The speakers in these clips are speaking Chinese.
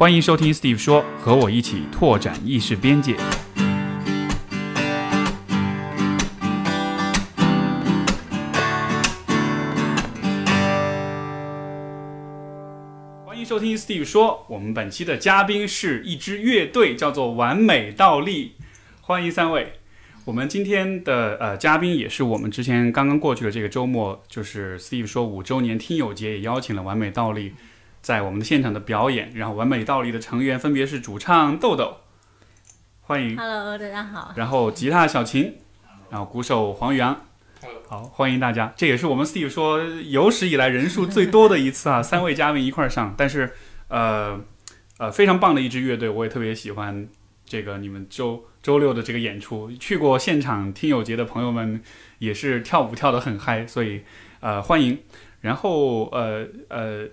欢迎收听 Steve 说，和我一起拓展意识边界。欢迎收听 Steve 说，我们本期的嘉宾是一支乐队，叫做完美倒立。欢迎三位。我们今天的呃嘉宾也是我们之前刚刚过去的这个周末，就是 Steve 说五周年听友节，也邀请了完美倒立在我们的现场的表演。然后完美倒立的成员分别是主唱豆豆，欢迎，Hello，大家好。然后吉他小琴，然后鼓手黄宇阳。好，欢迎大家！这也是我们 Steve 说有史以来人数最多的一次啊，三位嘉宾一块儿上。但是，呃，呃，非常棒的一支乐队，我也特别喜欢这个你们周周六的这个演出。去过现场听友节的朋友们也是跳舞跳得很嗨，所以呃欢迎。然后呃呃，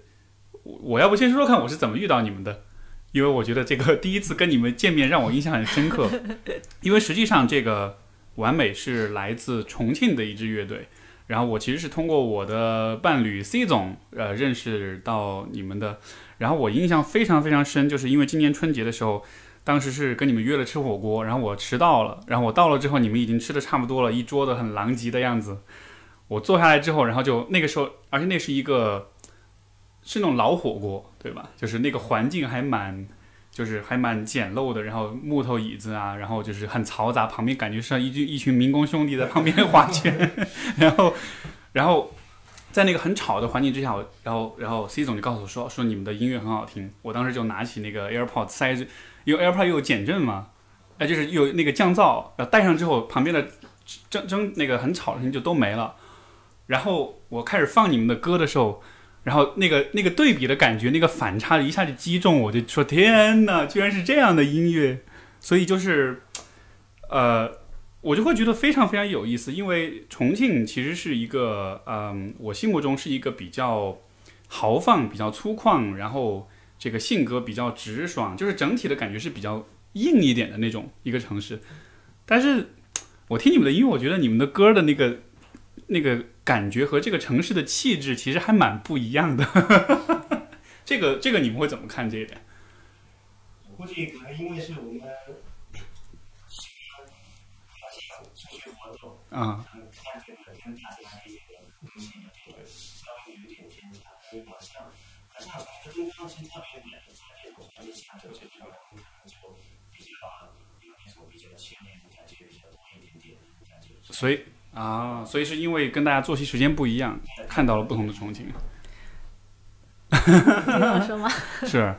我我要不先说说看我是怎么遇到你们的，因为我觉得这个第一次跟你们见面让我印象很深刻，因为实际上这个。完美是来自重庆的一支乐队，然后我其实是通过我的伴侣 C 总，呃，认识到你们的。然后我印象非常非常深，就是因为今年春节的时候，当时是跟你们约了吃火锅，然后我迟到了，然后我到了之后，你们已经吃的差不多了，一桌子很狼藉的样子。我坐下来之后，然后就那个时候，而且那是一个是那种老火锅，对吧？就是那个环境还蛮。就是还蛮简陋的，然后木头椅子啊，然后就是很嘈杂，旁边感觉像一群一群民工兄弟在旁边划拳，然后，然后在那个很吵的环境之下，然后然后 C 总就告诉我说说你们的音乐很好听，我当时就拿起那个 AirPod 塞着，因为 AirPod 又有减震嘛，哎就是有那个降噪，然后戴上之后旁边的争争那个很吵的声音就都没了，然后我开始放你们的歌的时候。然后那个那个对比的感觉，那个反差一下就击中我，就说天哪，居然是这样的音乐，所以就是，呃，我就会觉得非常非常有意思，因为重庆其实是一个，嗯，我心目中是一个比较豪放、比较粗犷，然后这个性格比较直爽，就是整体的感觉是比较硬一点的那种一个城市。但是我听你们的音乐，我觉得你们的歌的那个那个。感觉和这个城市的气质其实还蛮不一样的，这个这个你们会怎么看这一点？我估计可能因为是我们出去活动，啊、嗯，看这个跟大家的一些东西有点稍微有一点偏差，有点像，好像从中央其实特别远，在这种环境下的这种可能就比较有那种比较牵连的感觉比较多一点点感觉。所以。啊，所以是因为跟大家作息时间不一样，看到了不同的重庆。说吗？是。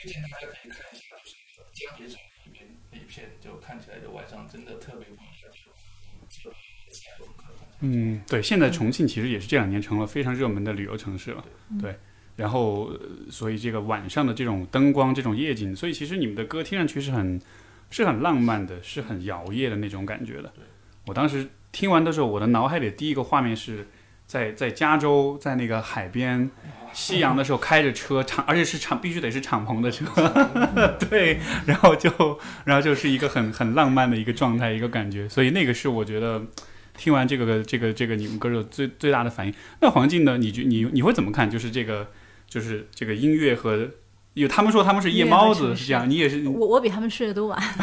推荐大家可以看一下，就是那个江别城里面那一片，就看起来就晚上真的特别不一样。嗯，对，现在重庆其实也是这两年成了非常热门的旅游城市了，对。然后，所以这个晚上的这种灯光、这种夜景，所以其实你们的歌听上去是很、是很浪漫的，是很摇曳的那种感觉的。我当时听完的时候，我的脑海里第一个画面是在在加州，在那个海边。夕阳的时候开着车敞，而且是敞，必须得是敞篷的车，对，然后就，然后就是一个很很浪漫的一个状态，一个感觉，所以那个是我觉得听完这个这个这个你们歌手最最大的反应。那黄静呢？你觉你你会怎么看？就是这个就是这个音乐和，因为他们说他们是夜猫子是这样，你也是，我我比他们睡得都晚，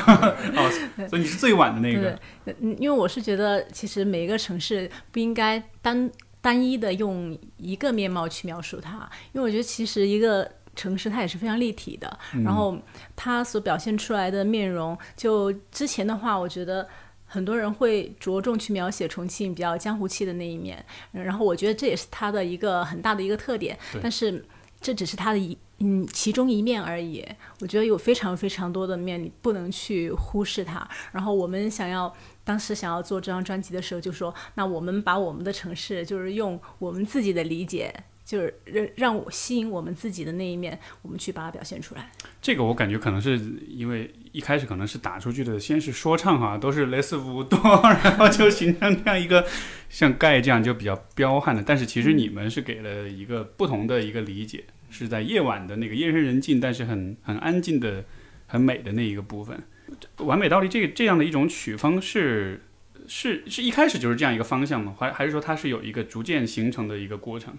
哦，所以你是最晚的那个。对，因为我是觉得其实每一个城市不应该单。单一的用一个面貌去描述它，因为我觉得其实一个城市它也是非常立体的，嗯、然后它所表现出来的面容，就之前的话，我觉得很多人会着重去描写重庆比较江湖气的那一面，然后我觉得这也是它的一个很大的一个特点，但是这只是它的一嗯其中一面而已。我觉得有非常非常多的面，你不能去忽视它。然后我们想要。当时想要做这张专辑的时候，就说：“那我们把我们的城市，就是用我们自己的理解，就是让让我吸引我们自己的那一面，我们去把它表现出来。”这个我感觉可能是因为一开始可能是打出去的，先是说唱哈，都是雷斯伍多，然后就形成这样一个像盖这样就比较彪悍的，但是其实你们是给了一个不同的一个理解，是在夜晚的那个夜深人静，但是很很安静的、很美的那一个部分。完美倒立这个这样的一种曲风是是是一开始就是这样一个方向吗？还还是说它是有一个逐渐形成的一个过程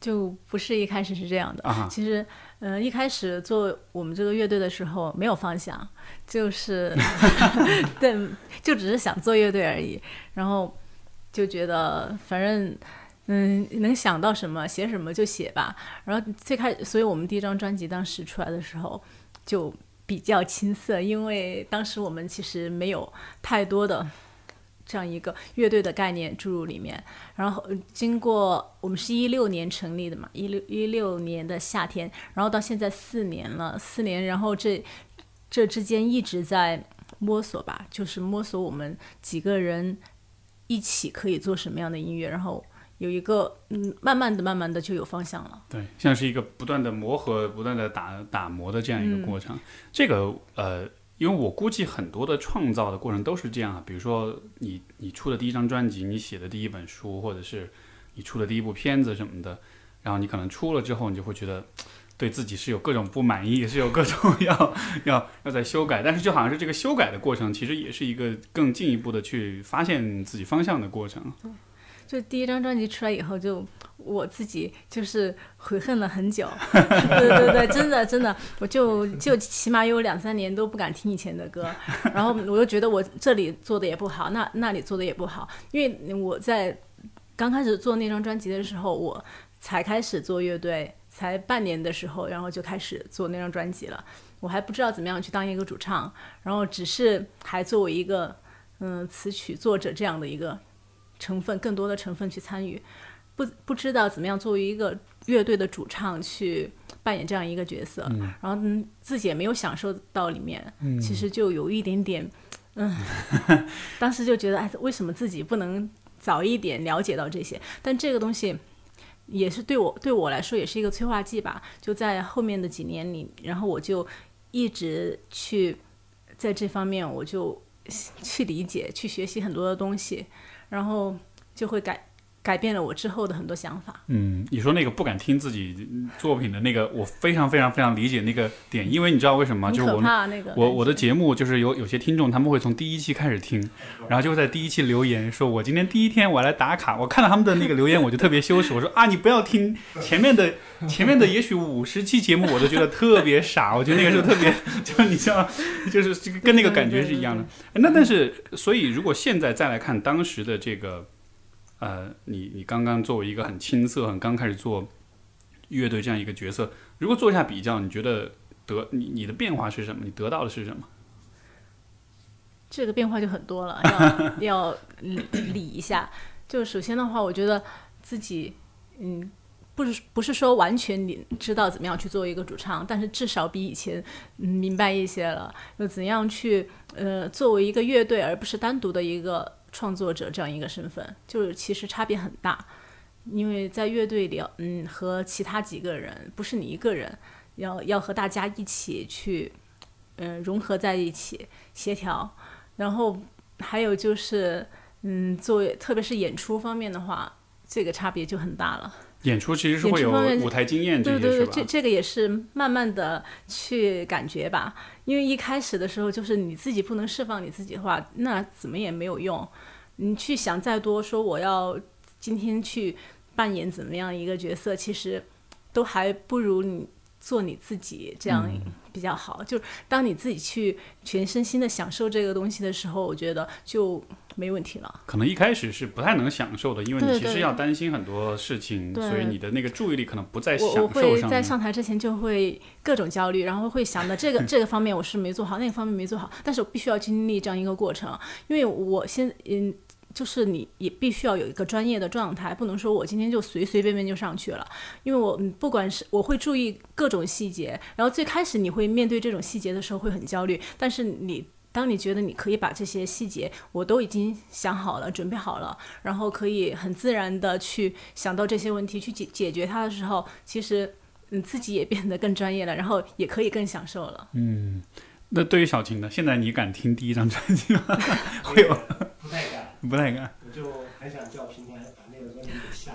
就不是一开始是这样的。啊？其实，呃，一开始做我们这个乐队的时候没有方向，就是 对，就只是想做乐队而已。然后就觉得反正嗯能想到什么写什么就写吧。然后最开，所以我们第一张专辑当时出来的时候就比较青涩，因为当时我们其实没有太多的。这样一个乐队的概念注入里面，然后经过我们是一六年成立的嘛，一六一六年的夏天，然后到现在四年了，四年，然后这这之间一直在摸索吧，就是摸索我们几个人一起可以做什么样的音乐，然后有一个嗯，慢慢的、慢慢的就有方向了。对，像是一个不断的磨合、不断的打打磨的这样一个过程。这个呃，因为我估计很多的创造的过程都是这样啊，比如说你你出的第一张专辑，你写的第一本书，或者是你出的第一部片子什么的，然后你可能出了之后，你就会觉得。对自己是有各种不满意，是有各种 要要要在修改，但是就好像是这个修改的过程，其实也是一个更进一步的去发现自己方向的过程。就第一张专辑出来以后，就我自己就是悔恨了很久，对对对，真的真的，我就就起码有两三年都不敢听以前的歌，然后我就觉得我这里做的也不好，那那里做的也不好，因为我在刚开始做那张专辑的时候，我才开始做乐队，才半年的时候，然后就开始做那张专辑了，我还不知道怎么样去当一个主唱，然后只是还作为一个嗯词曲作者这样的一个。成分更多的成分去参与，不不知道怎么样作为一个乐队的主唱去扮演这样一个角色，然后嗯自己也没有享受到里面，其实就有一点点，嗯，当时就觉得哎，为什么自己不能早一点了解到这些？但这个东西也是对我对我来说也是一个催化剂吧。就在后面的几年里，然后我就一直去在这方面，我就 去理解、去学习很多的东西。然后就会改改变了我之后的很多想法。嗯，你说那个不敢听自己作品的那个，我非常非常非常理解那个点，因为你知道为什么吗？就是我我我的节目就是有有些听众他们会从第一期开始听，然后就会在第一期留言说，我今天第一天我来打卡，我看到他们的那个留言我就特别羞耻，我说啊你不要听前面的 前面的也许五十期节目我都觉得特别傻，我觉得那个时候特别就你知道就是这个跟那个感觉是一样的。哎那但是所以如果现在再来看当时的这个。呃，你你刚刚作为一个很青涩、很刚开始做乐队这样一个角色，如果做一下比较，你觉得得你你的变化是什么？你得到的是什么？这个变化就很多了，要要理一下。就首先的话，我觉得自己，嗯，不是不是说完全你知道怎么样去做一个主唱，但是至少比以前明白一些了，就怎样去呃作为一个乐队，而不是单独的一个创作者这样一个身份，就是其实差别很大。因为在乐队里，嗯，和其他几个人不是你一个人，要要和大家一起去，嗯、融合在一起，协调。然后还有就是，嗯，作为特别是演出方面的话，这个差别就很大了。演出其实是会有舞台经验这对对对？这这个也是慢慢的去感觉吧。因为一开始的时候，就是你自己不能释放你自己的话，那怎么也没有用。你去想再多，说我要今天去扮演怎么样一个角色，其实都还不如你做你自己这样比较好。就是当你自己去全身心的享受这个东西的时候，我觉得就没问题了。可能一开始是不太能享受的，因为你其实要担心很多事情，对所以你的那个注意力可能不在我我享受会在上面。上台之前就会各种焦虑，然后会想到这个 这个方面我是没做好，那个方面没做好，但是我必须要经历这样一个过程，因为我先嗯。就是你也必须要有一个专业的状态，不能说我今天就随随便便就上去了，因为我嗯不管是我会注意各种细节，然后最开始你会面对这种细节的时候会很焦虑，但是你当你觉得你可以把这些细节我都已经想好了、准备好了，然后可以很自然的去想到这些问题去解解决它的时候，其实你自己也变得更专业了，然后也可以更享受了。嗯那对于小琴呢？现在你敢听第一张专辑吗？会有不太敢，不太敢。我就还想叫平台。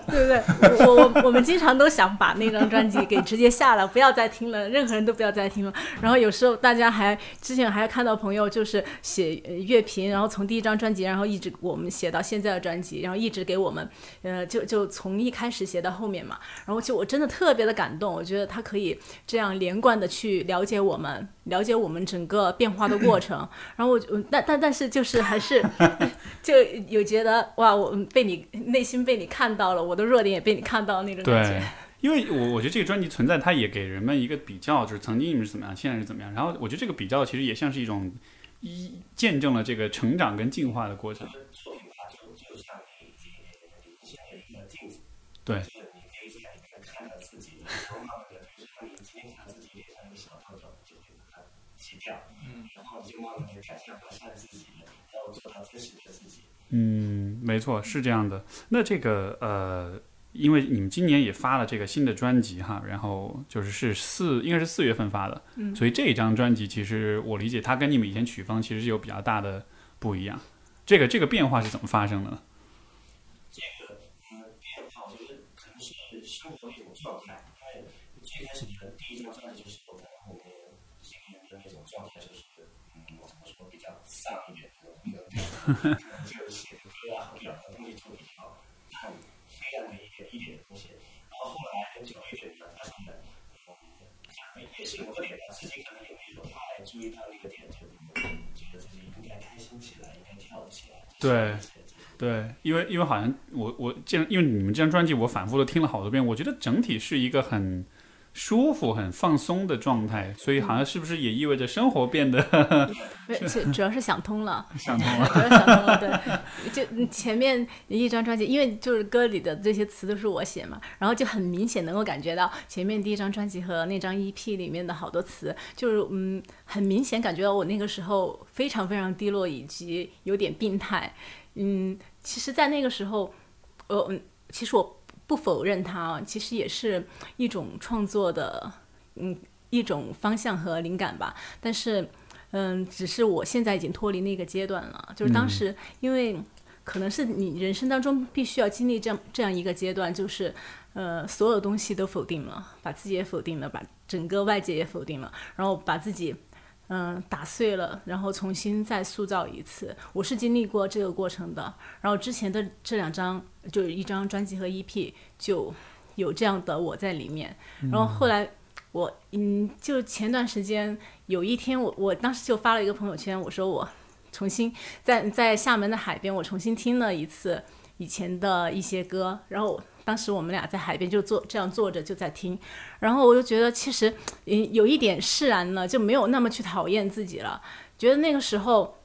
对不对？我我我们经常都想把那张专辑给直接下了，不要再听了，任何人都不要再听了。然后有时候大家还之前还看到朋友就是写乐评，然后从第一张专辑，然后一直我们写到现在的专辑，然后一直给我们，呃，就就从一开始写到后面嘛。然后就我真的特别的感动，我觉得他可以这样连贯的去了解我们，了解我们整个变化的过程。然后我就但但但是就是还是 就有觉得哇，我被你内心被你看到了，我的弱点也被你看到那种感对觉。，因为我我觉得这个专辑存在，它也给人们一个比较，就是曾经你们是怎么样，现在是怎么样。然后我觉得这个比较其实也像是一种一见证了这个成长跟进化的过程。作品吧，就就像你你你现在有一个镜子，对就是你可以在里面看到自己，然后慢慢的，比如说你今天看到自己脸上有个小痘痘，就会把它洗掉，嗯，然后你就慢慢的改善完善自己，然后做到真实的自己。嗯，没错，是这样的。那这个呃，因为你们今年也发了这个新的专辑哈，然后就是是四，应该是四月份发的，嗯所以这一张专辑其实我理解它跟你们以前曲风其实是有比较大的不一样。这个这个变化是怎么发生的呢？这个呃变化，我觉得可能是生活的一种状态，因为最开始的第一张专辑就是我可能我们这个人的那种状态，就是嗯，怎么说比较丧一点的那种感觉，就是写的歌啊，表达的东西就比较暗黑暗的一点一点的东西。然后后来九月份呢，发现了，嗯，也是某个点吧，自己可能也没有太注意到那个点，就觉得自己应该开心起来，应该跳起来。对对，因为因为好像我我既然，因为你们这张专辑我反复的听了好多遍，我觉得整体是一个很舒服、很放松的状态，所以好像是不是也意味着生活变得主主要是想通了。想通了？主要想通了，对，就嗯前面一张专辑，因为就是歌里的这些词都是我写嘛，然后就很明显能够感觉到前面第一张专辑和那张 EP 里面的好多词，就是嗯，很明显感觉到我那个时候非常非常低落，以及有点病态。嗯，其实，在那个时候，呃，嗯其实我不否认它啊，其实也是一种创作的，嗯，一种方向和灵感吧。但是，嗯，只是我现在已经脱离那个阶段了。就是当时，因为可能是你人生当中必须要经历这样这样一个阶段，就是呃，所有东西都否定了，把自己也否定了，把整个外界也否定了，然后把自己。嗯，打碎了，然后重新再塑造一次。我是经历过这个过程的。然后之前的这两张，就一张专辑和 EP，就有这样的我在里面。然后后来我，嗯，就前段时间有一天我，我当时就发了一个朋友圈，我说我重新在在厦门的海边，我重新听了一次以前的一些歌，然后当时我们俩在海边就坐这样坐着就在听，然后我就觉得其实嗯有一点释然了，就没有那么去讨厌自己了，觉得那个时候。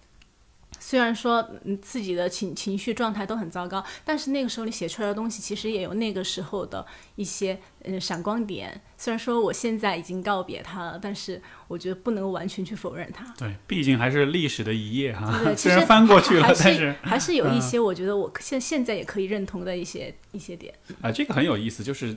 虽然说嗯自己的情情绪状态都很糟糕，但是那个时候你写出来的东西其实也有那个时候的一些嗯闪光点。虽然说我现在已经告别他了，但是我觉得不能完全去否认他。对，毕竟还是历史的一页哈 虽然翻过去了，但是还是有一些我觉得我现现在也可以认同的一些一些点。啊、这个很有意思，就是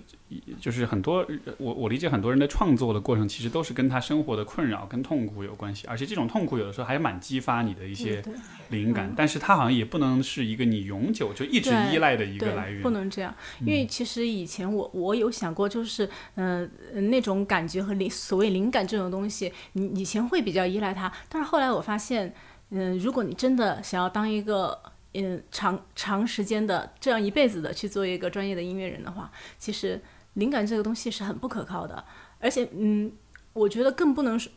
就是很多我我理解很多人的创作的过程，其实都是跟他生活的困扰跟痛苦有关系，而且这种痛苦有的时候还蛮激发你的一些灵感，但是它好像也不能是一个你永久就一直依赖的一个来，源不。能这样，因为其实以前我我有想过，就是嗯、那种感觉和灵所谓灵感这种东西，你以前会比较依赖它，但是后来我发现，嗯、如果你真的想要当一个嗯长长时间的这样一辈子的去做一个专业的音乐人的话，其实灵感这个东西是很不可靠的，而且嗯，我觉得更不能说。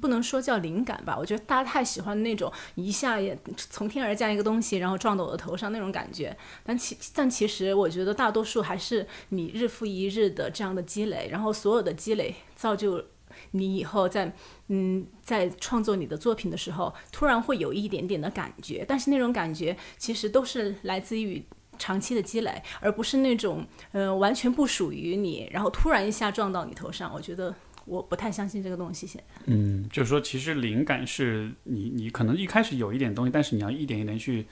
不能说叫灵感吧，我觉得大家太喜欢那种一下也从天而降一个东西，然后撞到我的头上那种感觉。但其但其实我觉得大多数还是你日复一日的这样的积累，然后所有的积累造就你以后在嗯在创作你的作品的时候，突然会有一点点的感觉，但是那种感觉其实都是来自于。长期的积累，而不是那种呃完全不属于你，然后突然一下撞到你头上。我觉得我不太相信这个东西。现在嗯，就是说，其实灵感是你你可能一开始有一点东西，但是你要一点一点去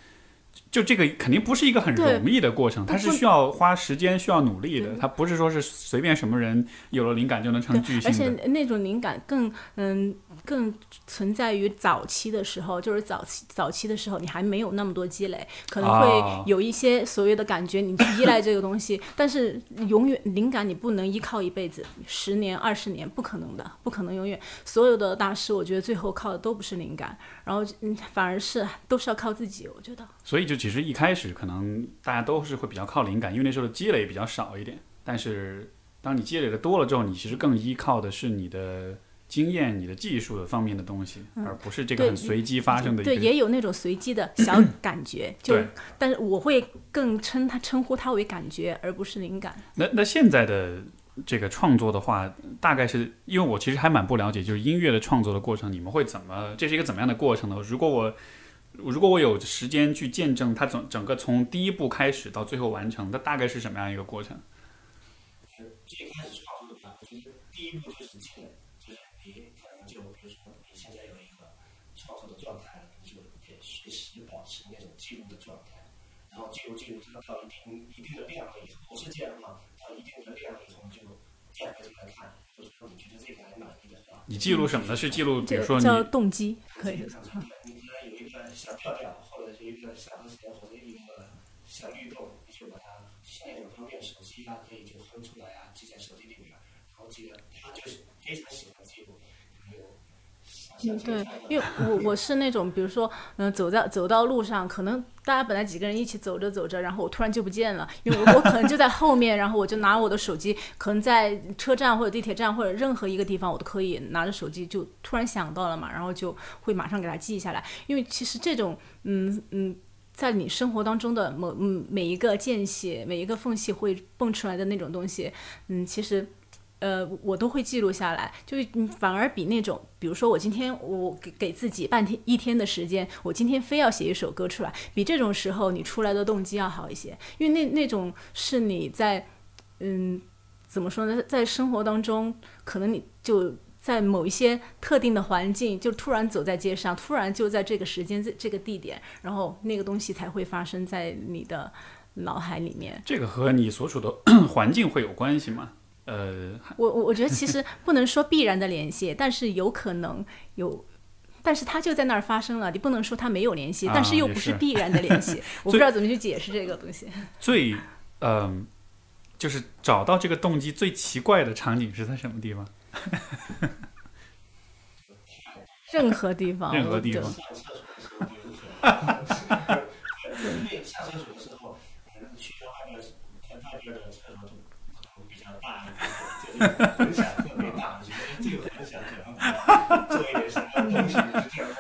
就这个肯定不是一个很容易的过程，它是需要花时间、需要努力的。它不是说是随便什么人有了灵感就能成巨星，而且。那种灵感更嗯更存在于早期的时候，就是早期早期的时候，你还没有那么多积累，可能哦会有一些所谓的感觉，你去依赖这个东西，但是永远灵感你不能依靠一辈子，十年二十年不可能的，不可能永远。所有的大师，我觉得最后靠的都不是灵感，然后嗯反而是都是要靠自己，我觉得。所以就其实一开始可能大家都是会比较靠灵感，因为那时候的积累比较少一点。但是当你积累的多了之后，你其实更依靠的是你的经验、你的技术的方面的东西，而不是这个很随机发生的一对，个。也有那种随机的小 感觉，就对，但是我会更称它称呼它为感觉，而不是灵感。那那现在的这个创作的话，大概是因为我其实还蛮不了解，就是音乐的创作的过程，你们会怎么？这是一个怎么样的过程呢？如果我如果我有时间去见证它整整个从第一步开始到最后完成，它大概是什么样一个过程？最开始创作的话，其实第一步就是积累，就是你可能就比如说你现在有一个创作的状态，你就得随时保持那种记录的状态，然后记录记录它到一定一定的量了以后，是这样嘛，到一定的量了以后，就再回头来看，就是说你觉得这个还满意的话，你记录什么呢？是记录，比如说你叫动机，可以基本。上是你可能有一个小调调，或者是一个小和弦，或者一个小律动，你就把它现在有方便手机啊，可以就哼出来啊，记在手机里面，然后记得他就是非常喜欢记录，没有嗯，对，因为我我是那种，比如说，嗯、走在走到路上，可能大家本来几个人一起走着走着，然后我突然就不见了，因为我我可能就在后面，然后我就拿我的手机，可能在车站或者地铁站或者任何一个地方，我都可以拿着手机就突然想到了嘛，然后就会马上给它记下来，因为其实这种，嗯嗯。在你生活当中的某嗯每一个间隙，每一个缝隙会蹦出来的那种东西，嗯，其实呃，我都会记录下来，就是嗯反而比那种，比如说我今天我给给自己半天一天的时间，我今天非要写一首歌出来，比这种时候你出来的动机要好一些，因为那那种是你在嗯怎么说呢，在生活当中，可能你就在某一些特定的环境，就突然走在街上，突然就在这个时间这这个地点，然后那个东西才会发生在你的脑海里面。这个和你所处的 环境会有关系吗？呃，我我我觉得其实不能说必然的联系，但是有可能有，但是它就在那儿发生了，你不能说它没有联系，啊但是又不是必然的联系。我不知道怎么去解释这个东西。最嗯、就是找到这个动机最奇怪的场景是在什么地方？任何地方，任何地方我上厕所的时候就有可能，因为上厕所的时候，嗯，去到外面，外边的厕所就比较大一点，就是混响特别大，我觉得这个混响可能做一点什么东西，就这样，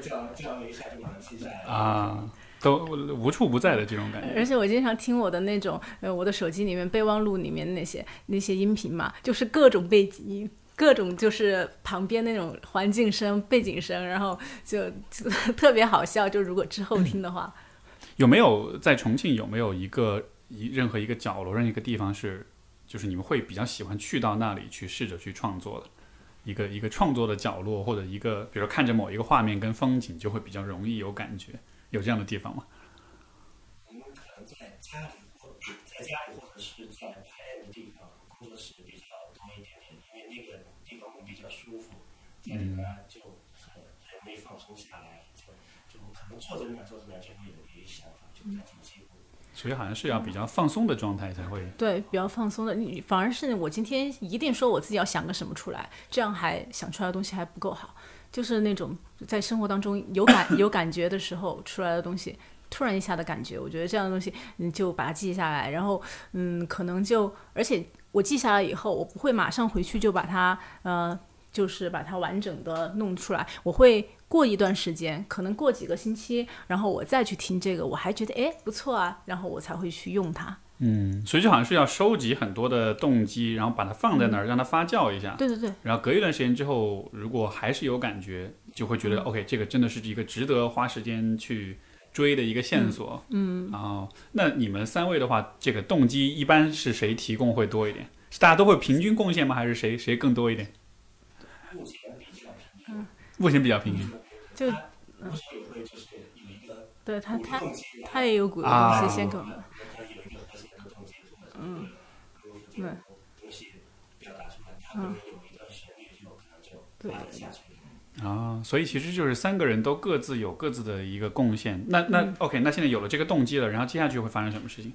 这样这样一下就把它记下来了。啊，都无处不在的这种感觉。而且我经常听我的那种，呃，我的手机里面备忘录里面那些那些音频嘛，就是各种背景音。各种就是旁边那种环境声、背景声，然后就就 特别好笑。就如果之后听的话，有没有在重庆有没有一个一任何一个角落、任何一个地方是，就是你们会比较喜欢去到那里去试着去创作的一个一个创作的角落，或者一个比如说看着某一个画面跟风景就会比较容易有感觉，有这样的地方吗？我们可能在家里或在家里或者是在拍的地方，工作室比较多一点点，因为那个地方比较舒服，在里边就很很容易放松下来，就就可能坐在那儿坐在那儿就会有一些想法，就在挺记录。所以好像是要比较放松的状态才会。对，比较放松的。你反而是我今天一定说我自己要想个什么出来，这样还想出来的东西还不够好。就是那种在生活当中有感有感觉的时候出来的东西，突然一下的感觉，我觉得这样的东西你就把它记下来，然后嗯，可能就而且我记下来以后，我不会马上回去就把它呃。就是把它完整的弄出来，我会过一段时间，可能过几个星期，然后我再去听这个，我还觉得哎不错啊，然后我才会去用它。嗯，所以就好像是要收集很多的动机，然后把它放在那儿，让它发酵一下。对对对，然后隔一段时间之后，如果还是有感觉，就会觉得、OK，这个真的是一个值得花时间去追的一个线索。嗯，然后那你们三位的话，这个动机一般是谁提供会多一点？是大家都会平均贡献吗？还是谁谁更多一点？目前比较平均，目前比较平均。就不少也会就是有一个对他他他也有鼓的啊东西先给我们，它有一个核心的嗯，对。啊，所以其实就是三个人都各自有各自的一个贡献。那那、嗯 OK，那现在有了这个动机了，然后接下去会发生什么事情？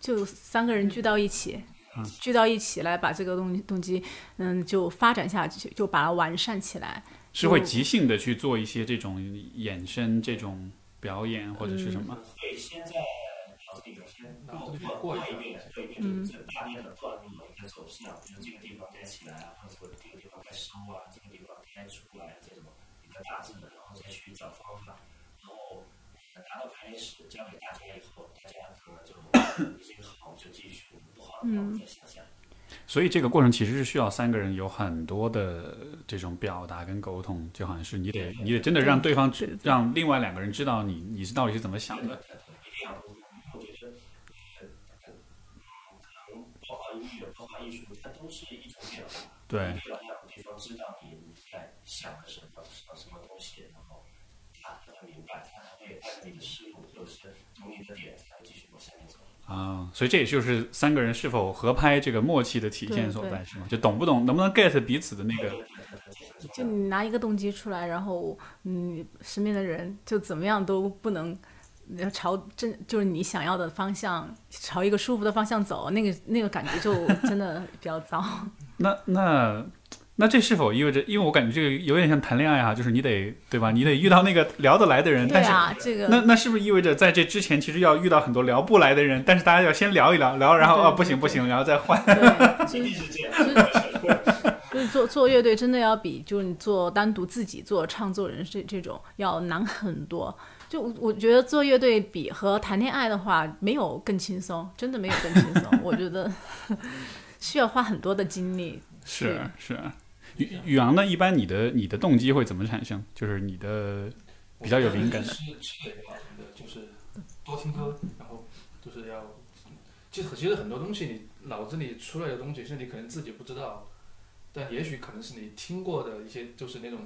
就三个人聚到一起，嗯聚到一起来把这个动动机，嗯，就发展下去，就把它完善起来。是会即兴的去做一些这种衍生、这种表演或者是什么？对先在脑子里边先过脑子里面过过一遍过一遍，就是大略的段落一个走向，比如这个地方该起来啊，或者这个地方该收啊，这个地方该出来这种一个大致的，然后再去找方法，然后呃拿到排练室交给大家以后，大家可能就 已经好就继续，不好的话我们再想想。所以这个过程其实是需要三个人有很多的这种表达跟沟通，就好像是你得你得真的让对方知对对让另外两个人知道你你是到底是怎么想的。对你要让对方知道你在想的什么，想什么东西，然后他才会明白，他才会按照你的思路，或者是从你的点才会继续往下面走。啊，所以这也就是三个人是否合拍这个默契的体现所在，是吗？就懂不懂，能不能 get 彼此的那个就你拿一个动机出来，然后嗯，身边的人就怎么样都不能要朝正就是你想要的方向，朝一个舒服的方向走，那个那个感觉就真的比较糟。那那那这是否意味着？因为我感觉这个有点像谈恋爱啊，就是你得对吧？你得遇到那个聊得来的人，但是对啊，这个那那是不是意味着在这之前其实要遇到很多聊不来的人？但是大家要先聊一聊，聊然后啊哦不行不行，然后再换。对，一就定是这样。就是做做乐队真的要比就是你做单独自己做唱作人这这种要难很多。就我我觉得做乐队比和谈恋爱的话没有更轻松，真的没有更轻松。我觉得 需要花很多的精力。是是。宇宇昂呢？一般你的你的动机会怎么产生？就是你的比较有灵感的是是的就是多听歌，然后就是要，其实其实很多东西你脑子里出来的东西，是你可能自己不知道，但也许可能是你听过的一些，就是那种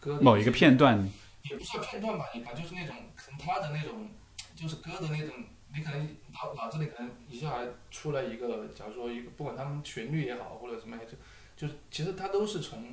歌某一个片段，也不算片段吧，你反正就是那种可能他的那种，就是歌的那种，你可能脑脑子里可能一下出来一个，假如说一个不管他们旋律也好或者什么，就就是其实它都是从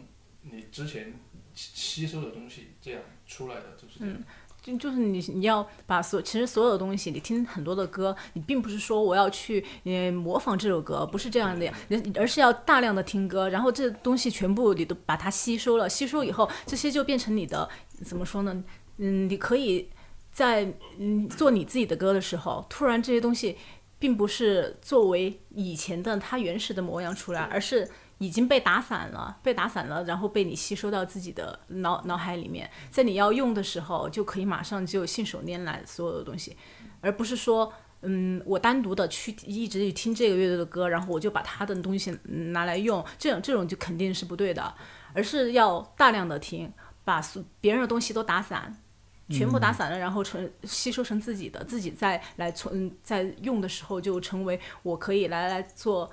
你之前吸吸收的东西这样出来的，就是这样。就就是你你要把所其实所有的东西，你听很多的歌，你并不是说我要去呃模仿这首歌，不是这样的，而是要大量的听歌，然后这东西全部你都把它吸收了，吸收以后，这些就变成你的怎么说呢？嗯，你可以在嗯做你自己的歌的时候，突然这些东西并不是作为以前的它原始的模样出来，而是已经被打散了，被打散了，然后被你吸收到自己的脑脑海里面，在你要用的时候，就可以马上就信手拈来所有的东西，而不是说，嗯，我单独的去一直去听这个乐队的歌，然后我就把他的东西拿来用，这种这种就肯定是不对的，而是要大量的听，把所别人的东西都打散。全部打散了，然后成吸收成自己的，自己再来存在用的时候就成为我可以来来做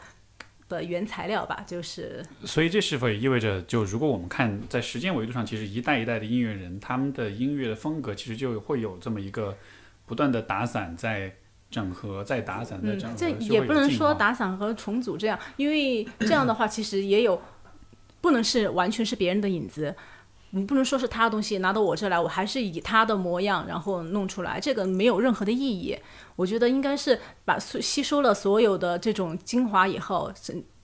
的原材料吧，就是所以这是否也意味着，就如果我们看在时间维度上，其实一代一代的音乐人，他们的音乐的风格其实就会有这么一个不断的打散在整合，再打散再整合，嗯，这也不能说打散和重组这样，因为这样的话其实也有不能是完全是别人的影子。你不能说是他的东西拿到我这来，我还是以他的模样然后弄出来，这个没有任何的意义。我觉得应该是把所吸收了所有的这种精华以后，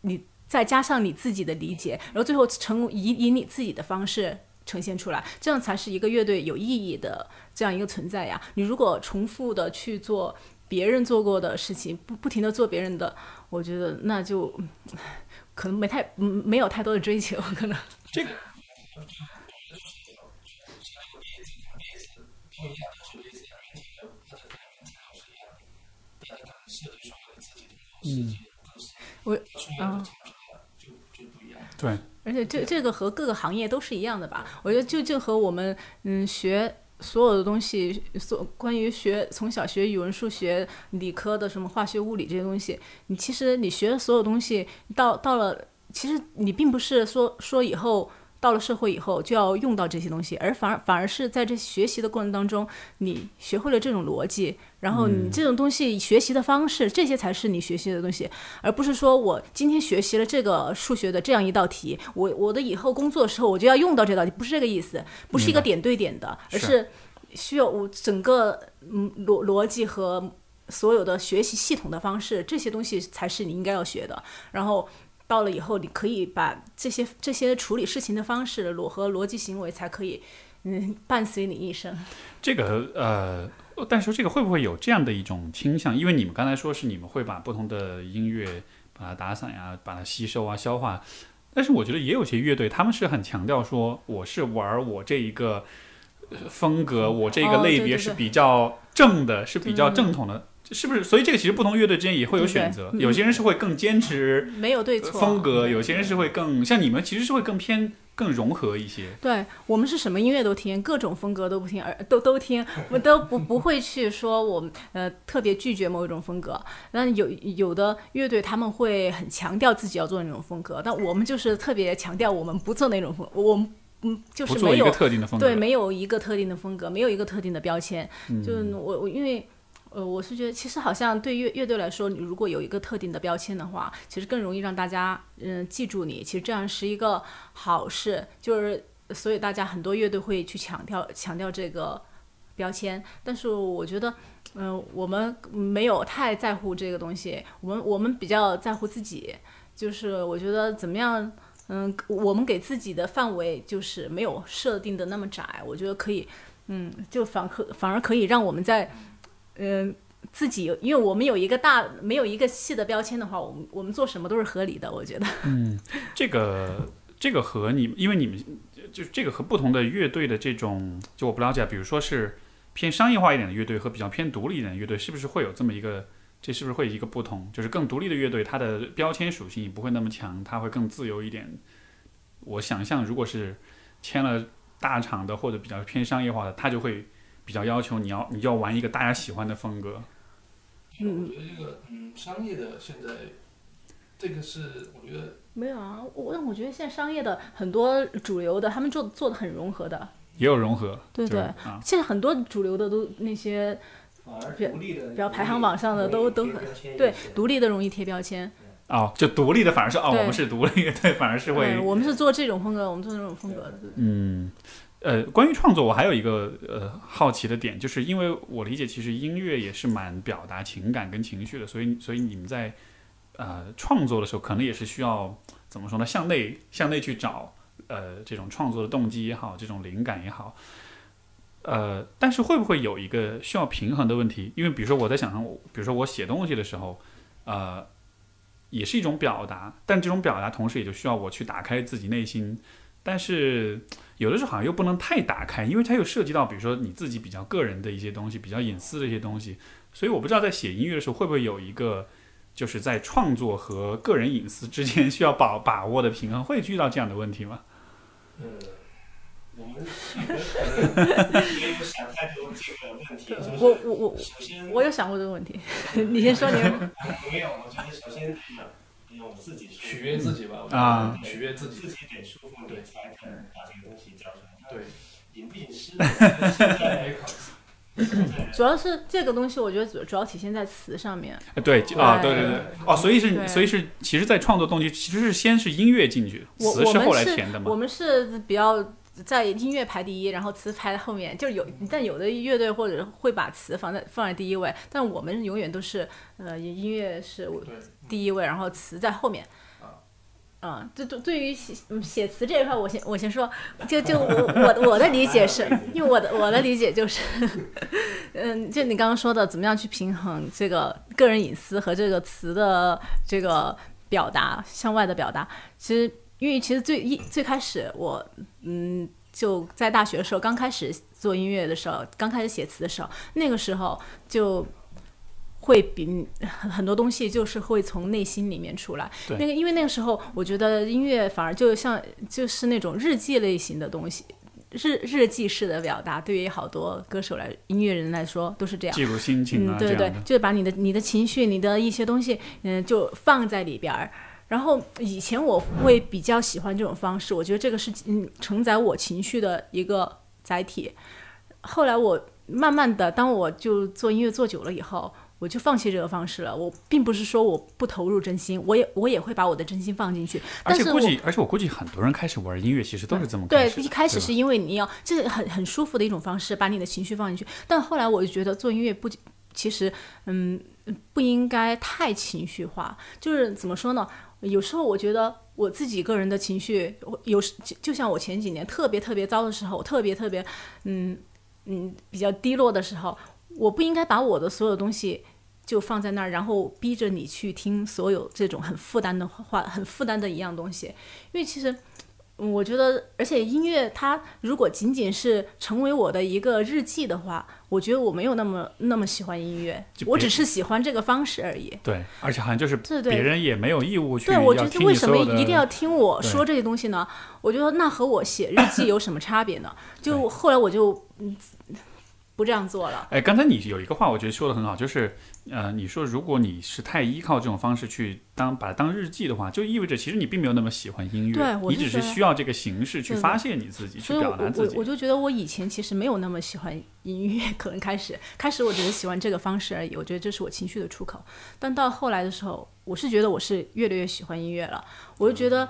你再加上你自己的理解，然后最后成以以你自己的方式呈现出来，这样才是一个乐队有意义的这样一个存在呀。你如果重复的去做别人做过的事情，不不停的做别人的，我觉得那就 可能没太没有太多的追求，可能。这个不一样，都是类似的原型的，它的概念材料是一样的，但你可能设计出来的自己的设计的故事，我啊就就不一样。对，而且这这个和各个行业都是一样的吧？我觉得就就和我们嗯学所有的东西，所关于学从小学语文、数学、理科的什么化学、物理这些东西，你其实你学的所有东西到到了，其实你并不是说说以后到了社会以后就要用到这些东西，而反而反而是在这学习的过程当中，你学会了这种逻辑，然后你这种东西学习的方式，这些才是你学习的东西，而不是说我今天学习了这个数学的这样一道题，我我的以后工作的时候我就要用到这道题，不是这个意思，不是一个点对点的，而是需要我整个嗯逻逻辑和所有的学习系统的方式，这些东西才是你应该要学的，然后。到了以后，你可以把这些这些处理事情的方式逻和逻辑行为才可以，嗯，伴随你一生。这个呃，但是这个会不会有这样的一种倾向？因为你们刚才说是你们会把不同的音乐把它打散呀，把它吸收啊、消化。但是我觉得也有些乐队，他们是很强调说，我是玩我这一个风格，我这个类别是比较正的，是比较正统的。是不是？所以这个其实不同乐队之间也会有选择。有些人是会更坚持没有对错风格，有些人是会更像你们，其实是会更偏更融合一些。对我们是什么音乐都听，各种风格都不听，而都都听，我们都不不会去说我们呃特别拒绝某一种风格。那有有的乐队他们会很强调自己要做那种风格，但我们就是特别强调我们不做那种风，我们嗯就是没有特定的风格，对，没有一个特定的风格，没有一个特定的标签。就我我因为。呃，我是觉得，其实好像对乐乐队来说，你如果有一个特定的标签的话，其实更容易让大家嗯记住你。其实这样是一个好事，就是所以大家很多乐队会去强调强调这个标签。但是我觉得，嗯，我们没有太在乎这个东西，我们我们比较在乎自己。就是我觉得怎么样，嗯，我们给自己的范围就是没有设定的那么窄，我觉得可以，嗯，就反可反而可以让我们在。嗯，自己因为我们有一个大没有一个细的标签的话，我们我们做什么都是合理的，我觉得。嗯，这个这个和你，因为你们就是这个和不同的乐队的这种，就我不了解，比如说是偏商业化一点的乐队和比较偏独立一点的乐队，是不是会有这么一个？这是不是会一个不同？就是更独立的乐队，它的标签属性也不会那么强，它会更自由一点。我想象，如果是签了大厂的或者比较偏商业化的，它就会。比较要求你要你要玩一个大家喜欢的风格。嗯，我觉得这个嗯商业的现在这个是我觉得没有啊，我但我觉得现在商业的很多主流的他们做做的很融合的，也有融合，对对，现在很多主流的都那些比比较排行榜上的都都很对独立的容易贴标签。哦，就独立的反而是哦，我们是独立，对，反而是会我们是做这种风格，我们做这种风格的，嗯。呃，关于创作，我还有一个呃好奇的点，就是因为我理解，其实音乐也是蛮表达情感跟情绪的，所以所以你们在呃创作的时候，可能也是需要怎么说呢？向内向内去找呃这种创作的动机也好，这种灵感也好，呃，但是会不会有一个需要平衡的问题？因为比如说我在想象，比如说我写东西的时候，呃，也是一种表达，但这种表达同时也就需要我去打开自己内心。但是有的时候好像又不能太打开，因为它又涉及到，比如说你自己比较个人的一些东西，比较隐私的一些东西。所以我不知道在写音乐的时候会不会有一个，就是在创作和个人隐私之间 需要把把握的平衡，会遇到这样的问题吗？嗯，我们可能没有想太多这个问题。我我我首先我有想过这个问题，你先说你。没有，我觉得首先是。用自己取悦自己吧，啊，取悦自己，自己得舒服，你才肯把这个东西交出来。对，隐不隐私？主要是这个东西，我觉得主主要体现在词上面。对啊，对对对，哦，所以是，所以是，其实，在创作动机其实是先是音乐进去，词是后来填的嘛。我们是比较。在音乐排第一，然后词排在后面，就有但有的乐队或者会把词放在放在第一位，但我们永远都是呃音乐是第一位，然后词在后面。啊，对对，对于写写词这一块，我先我先说，就就我我我的理解是，因为我的我的理解就是，嗯，就你刚刚说的，怎么样去平衡这个个人隐私和这个词的这个表达向外的表达，其实。因为其实最一最开始我嗯就在大学的时候刚开始做音乐的时候，刚开始写词的时候，那个时候就会比很很多东西就是会从内心里面出来。那个因为那个时候我觉得音乐反而就像就是那种日记类型的东西，日日记式的表达，对于好多歌手来音乐人来说都是这样。记录心情啊，对对，就是把你的你的情绪、你的一些东西，嗯，就放在里边儿。然后以前我会比较喜欢这种方式，我觉得这个是嗯承载我情绪的一个载体。后来我慢慢的，当我就做音乐做久了以后，我就放弃这个方式了。我并不是说我不投入真心，我也我也会把我的真心放进去。而且估计，而且我估计很多人开始玩音乐，其实都是这么对。一开始是因为你要这是很很舒服的一种方式，把你的情绪放进去。但后来我就觉得做音乐不，其实嗯不应该太情绪化。就是怎么说呢？有时候我觉得我自己个人的情绪，我有时就就像我前几年特别特别糟的时候，我特别特别嗯嗯比较低落的时候，我不应该把我的所有东西。就放在那儿，然后逼着你去听所有这种很负担的话、很负担的一样东西，因为其实嗯我觉得，而且音乐它如果仅仅是成为我的一个日记的话，我觉得我没有那么那么喜欢音乐我只是喜欢这个方式而已。对，而且好像就是别人也没有义务去对，我觉得为什么一定要听我说这些东西呢？我觉得那和我写日记有什么差别呢？就后来我就嗯不这样做了。哎，刚才你有一个话，我觉得说的很好，就是呃，你说如果你是太依靠这种方式去当把它当日记的话，就意味着其实你并没有那么喜欢音乐，对你只是需要这个形式去发泄你自己，去表达自己我我。就觉得我以前其实没有那么喜欢音乐，可能开始开始我只是喜欢这个方式而已，我觉得这是我情绪的出口。但到后来的时候，我是觉得我是越来越喜欢音乐了。我就觉得，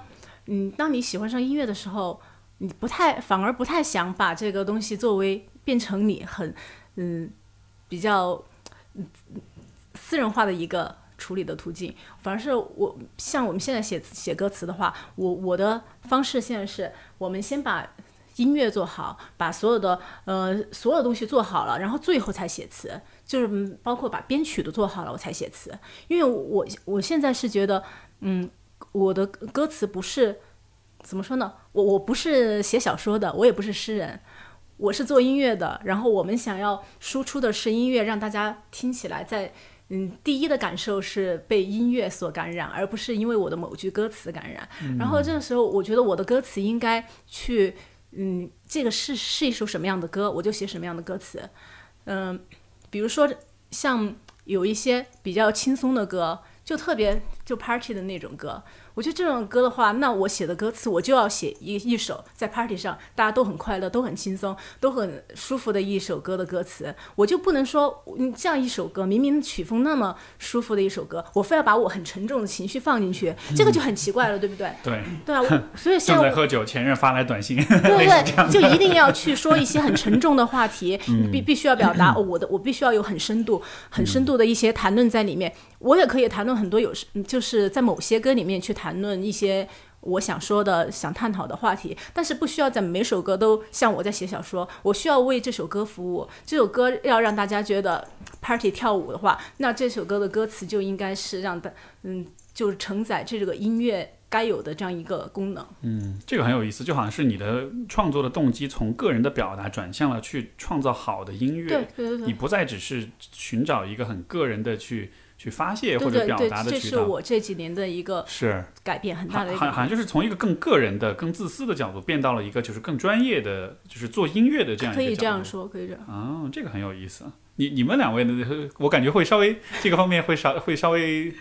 嗯，当你喜欢上音乐的时候，你不太反而不太想把这个东西作为变成你很嗯比较私人化的一个处理的途径，反而是我像我们现在写写歌词的话，我我的方式现在是我们先把音乐做好，把所有的呃所有东西做好了，然后最后才写词，就是包括把编曲都做好了，我才写词。因为我我现在是觉得，嗯，我的歌词不是怎么说呢？我我不是写小说的，我也不是诗人。我是做音乐的，然后我们想要输出的是音乐，让大家听起来在嗯，第一的感受是被音乐所感染，而不是因为我的某句歌词感染。然后这个时候，我觉得我的歌词应该去，嗯，这个是是一首什么样的歌，我就写什么样的歌词。嗯，比如说像有一些比较轻松的歌，就特别就 party 的那种歌，我觉得这种歌的话，那我写的歌词我就要写一一首在 party 上大家都很快乐、都很轻松、都很舒服的一首歌的歌词，我就不能说你这样一首歌明明曲风那么舒服的一首歌，我非要把我很沉重的情绪放进去，这个就很奇怪了，对不对？对，对啊，我所以现在在喝酒，前任发来短信，对对，就一定要去说一些很沉重的话题，嗯必必须要表达、哦、我的，我必须要有很深度、很深度的一些谈论在里面。我也可以谈论很多有时，就是在某些歌里面去谈论一些我想说的、想探讨的话题，但是不需要在每首歌都像我在写小说，我需要为这首歌服务。这首歌要让大家觉得 party 跳舞的话，那这首歌的歌词就应该是让的，嗯，就是承载这个音乐该有的这样一个功能。嗯这个很有意思，就好像是你的创作的动机从个人的表达转向了去创造好的音乐，对对对对你。不再只是寻找一个很个人的去去发泄或者表达的渠道，我这几年的一个是改变，很大的一个。好好像就是从一个更个人的、更自私的角度变到了一个就是更专业的，就是做音乐的这样一可个角度。以这样说，可以这样。哦，这个很有意思啊。你你们两位呢？我感觉会稍微这个方面会稍会稍微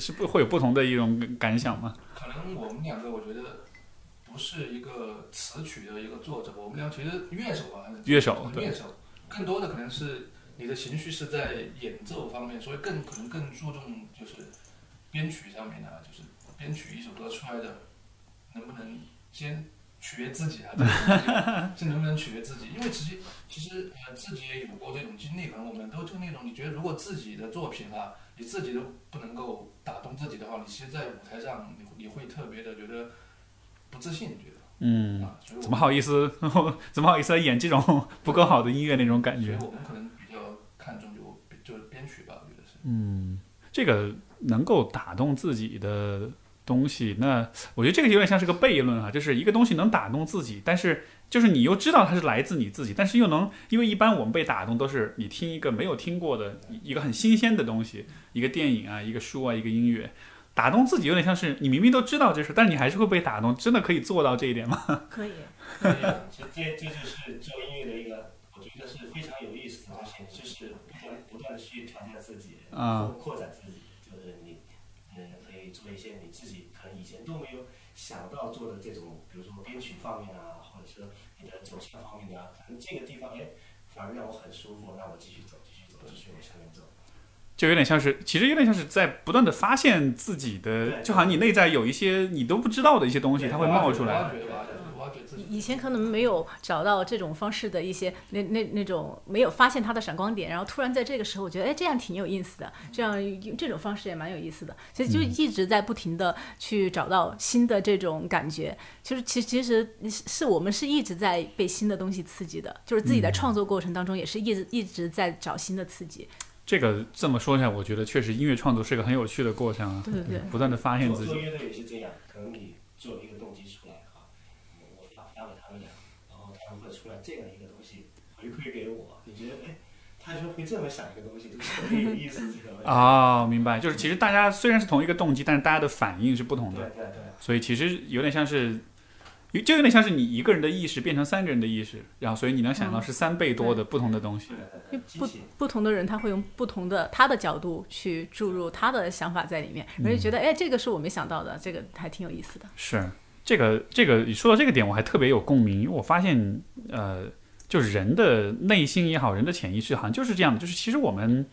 是不会有不同的一种感想吗？可能我们两个，我觉得不是一个词曲的一个作者，我们俩其实乐手啊，乐手乐手，更多的可能是你的情绪是在演奏方面，所以更可能更注重就是编曲上面啊，就是编曲一首歌出来的能不能先取悦自己啊，这能不能取悦自己？因为其实其实呃自己也有过这种经历，可能我们都就那种你觉得如果自己的作品啊，你自己都不能够打动自己的话，你其实，在舞台上你你会特别的觉得不自信，觉得嗯，怎么好意思？怎么好意思演这种不够好的音乐那种感觉？所以我们可能比较看重就就是编曲吧，我觉得是。嗯，这个能够打动自己的东西，那我觉得这个有点像是个悖论啊，就是一个东西能打动自己，但是就是你又知道它是来自你自己，但是又能，因为一般我们被打动都是你听一个没有听过的一个很新鲜的东西，一个电影啊，一个书啊，一个音乐。打动自己有点像是你明明都知道这事，但是你还是会被打动，真的可以做到这一点吗？可以，可以啊，这这这就是做音乐的一个，我觉得是非常有意思的东西，就是不断不断的去挑战自己，啊扩扩展自己，就是你，嗯，可以做一些你自己可能以前都没有想到做的这种，比如说编曲方面啊，或者是你的走向方面的啊，反正这个地方哎，反而让我很舒服，让我继续走，继续走，继续往下面走。就有点像是，其实有点像是在不断的发现自己的，就好像你内在有一些你都不知道的一些东西，它会冒出来。挖掘自己。以以前可能没有找到这种方式的一些那那那种没有发现它的闪光点，然后突然在这个时候，我觉得哎这样挺有意思的，这样用这种方式也蛮有意思的，所以就一直在不停的去找到新的这种感觉，就是其实其实是我们是一直在被新的东西刺激的，就是自己在创作过程当中也是一直一直在找新的刺激，这个这么说一下，我觉得确实音乐创作是一个很有趣的过程啊，对对对。不断的发现自己。做做乐的也是这样，可能你做一个动机出来哈，我然后他们会出来这样一个东西回馈给我，你觉得哎，他就会这么想一个东西，就特别有意思，这个。哦，明白，就是其实大家虽然是同一个动机，但是大家的反应是不同的，对对对。所以其实有点像是，有就有点像是你一个人的意识变成三个人的意识，然后所以你能想到是三倍多的不同的东西。对对对，不不同的人他会用不同的他的角度去注入他的想法在里面，嗯然后就觉得哎这个是我没想到的，这个还挺有意思的。是这个这个，你说到这个点，我还特别有共鸣，因为我发现，呃，就是人的内心也好，人的潜意识好像就是这样的，就是其实我们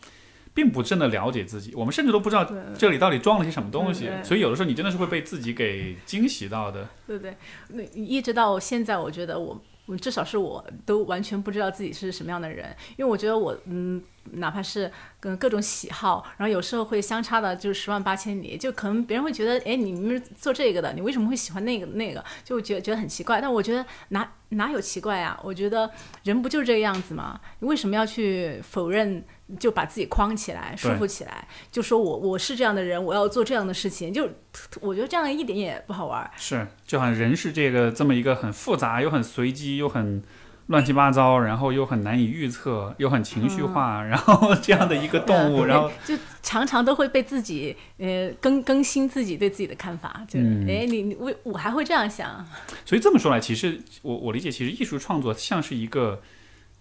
并不真的了解自己，我们甚至都不知道这里到底装了些什么东西，所以有的时候你真的是会被自己给惊喜到的。对不对？那一直到现在，我觉得我，我至少是我都完全不知道自己是什么样的人，因为我觉得我，嗯，哪怕是跟各种喜好，然后有时候会相差的就是十万八千里，就可能别人会觉得，哎，你们做这个的，你为什么会喜欢那个那个？就觉觉得很奇怪。但我觉得拿哪有奇怪啊？我觉得人不就是这个样子吗？你为什么要去否认？就把自己框起来，束缚起来，就说我我是这样的人，我要做这样的事情，就我觉得这样一点也不好玩。是，就好像人是这个这么一个很复杂又很随机又很乱七八糟，然后又很难以预测，又很情绪化，然后这样的一个动物，然后 就常常都会被自己呃更更新自己对自己的看法，就嗯。哎、你你为我还会这样想，所以这么说来，其实我我理解，其实艺术创作像是一个，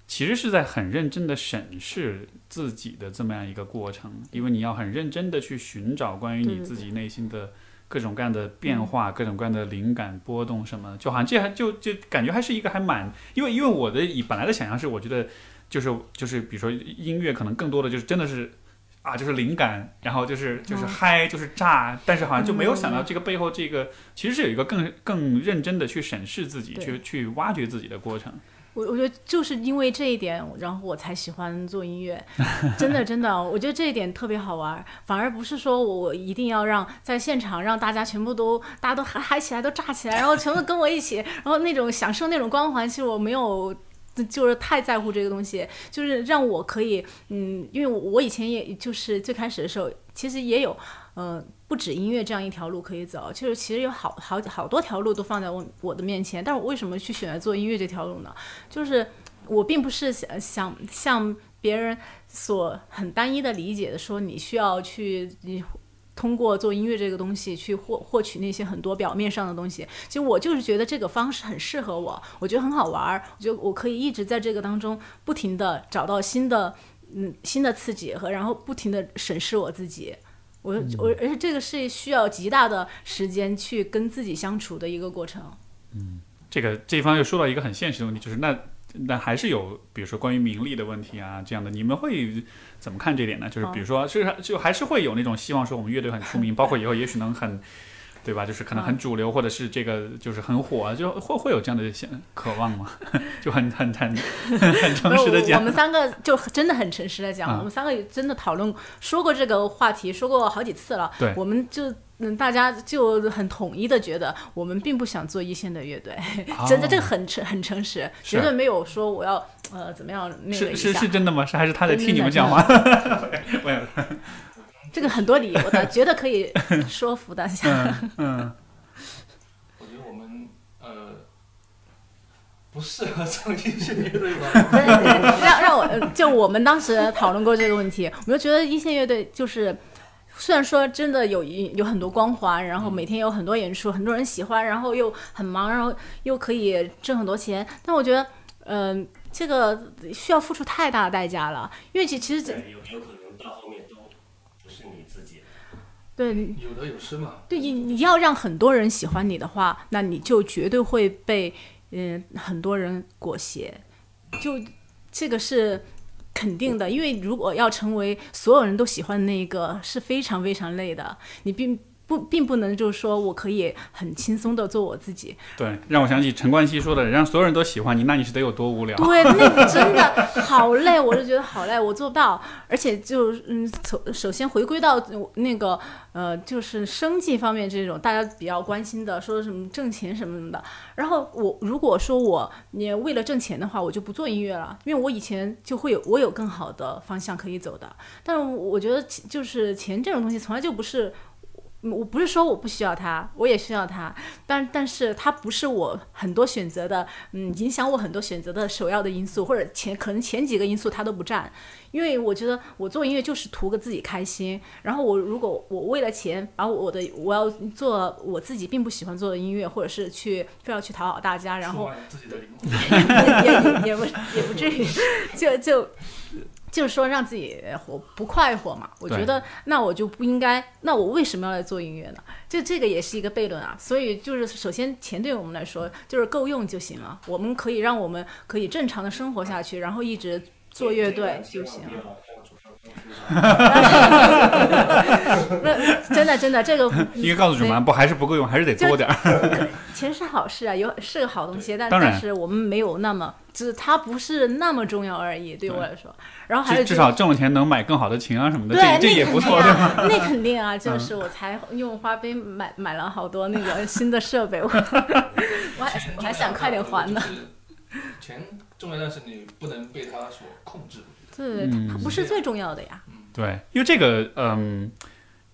其实是在很认真的审视自己的这么样一个过程，因为你要很认真的去寻找关于你自己内心的各种各样的变化、各种各样的灵感波动什么，就好像这还就就感觉还是一个还蛮，因为因为我的以本来的想象是，我觉得就是就是比如说音乐可能更多的就是真的是。啊，就是灵感，然后就是就是嗯嗨，就是炸，但是好像就没有想到这个背后这个其实是有一个更更认真的去审视自己，去去挖掘自己的过程。我我觉得就是因为这一点，然后我才喜欢做音乐，真的真的，我觉得这一点特别好玩，反而不是说我一定要让在现场让大家全部都大家都嗨嗨起来，都炸起来，然后全部跟我一起，然后那种享受那种光环，其实我没有。就是太在乎这个东西，就是让我可以，嗯，因为我以前也就是最开始的时候，其实也有，呃，不止音乐这样一条路可以走，就是其实有好好好多条路都放在我我的面前，但是我为什么去选择做音乐这条路呢？就是我并不是想想像别人所很单一的理解的说，你需要去你通过做音乐这个东西去获获取那些很多表面上的东西。其实我就是觉得这个方式很适合我，我觉得很好玩儿，我觉得我可以一直在这个当中不停的找到新的嗯新的刺激和然后不停的审视我自己。我我而且这个是需要极大的时间去跟自己相处的一个过程。嗯这个这一方又说到一个很现实的问题，就是那那还是有，比如说关于名利的问题啊，这样的，你们会怎么看这点呢？就是比如说，是就还是会有那种希望说我们乐队很出名，包括以后也许能很。对吧？就是可能很主流，或者是这个就是很火，就会会有这样的想渴望吗？就很很很 很诚实的讲我我，们三个就真的很诚实的讲，啊我们三个也真的讨论说过这个话题，说过好几次了。对我们就嗯，大家就很统一的觉得，我们并不想做一线的乐队，真的这个很诚很诚实，绝对没有说我要呃怎么样那个是是是真的吗？是还是他在替你们讲话？没 有，这个很多理由的，觉得可以说服大家。嗯嗯，我觉得我们呃不适合唱一线乐队吧。让让我呃就我们当时讨论过这个问题，我就觉得一线乐队就是。虽然说真的有一有很多光环，然后每天有很多演出，很多人喜欢，然后又很忙，然后又可以挣很多钱，但我觉得，嗯、这个需要付出太大的代价了，因为其其实这对，有有可能到后面都不是你自己。对有得有失嘛。对，你你要让很多人喜欢你的话，那你就绝对会被嗯很多人裹挟，就这个是肯定的。因为如果要成为所有人都喜欢的那一个，是非常非常累的。你并不并不能就是说我可以很轻松的做我自己。对，让我想起陈冠希说的，让所有人都喜欢你，那你是得有多无聊？对，那个真的好累，我就觉得好累，我做不到。而且就嗯，首首先回归到那个呃，就是生计方面这种大家比较关心的，说什么挣钱什么什么的。然后我如果说我你为了挣钱的话，我就不做音乐了，因为我以前就会有我有更好的方向可以走的。但是我觉得就是钱这种东西从来就不是。我不是说我不需要他，我也需要他，但但是他不是我很多选择的，嗯，影响我很多选择的首要的因素，或者前可能前几个因素他都不占，因为我觉得我做音乐就是图个自己开心，然后我如果我为了钱把我的我要做我自己并不喜欢做的音乐，或者是去非要去讨好大家，然后自己的 也不也不至于，就就。就是说让自己活不快活嘛？我觉得那我就不应该，那我为什么要来做音乐呢？就这个也是一个悖论啊。所以就是首先钱对我们来说就是够用就行了，我们可以让我们可以正常的生活下去，然后一直做乐队就行了。那 真的真的这个 应该告诉主办不还是不够用，还是得多点儿。钱是好事啊，有是个好东西，但但是我们没有那么，只它不是那么重要而已，对我来说。然后还有至少挣了钱能买更好的琴啊什么的，这这也不错，对吧？那肯定啊，就是我才用花呗买买了好多那个新的设备，我 我还我还想快点还呢。钱重要，但是你不能被它所控制。对，它不是最重要的呀。对，因为这个，嗯，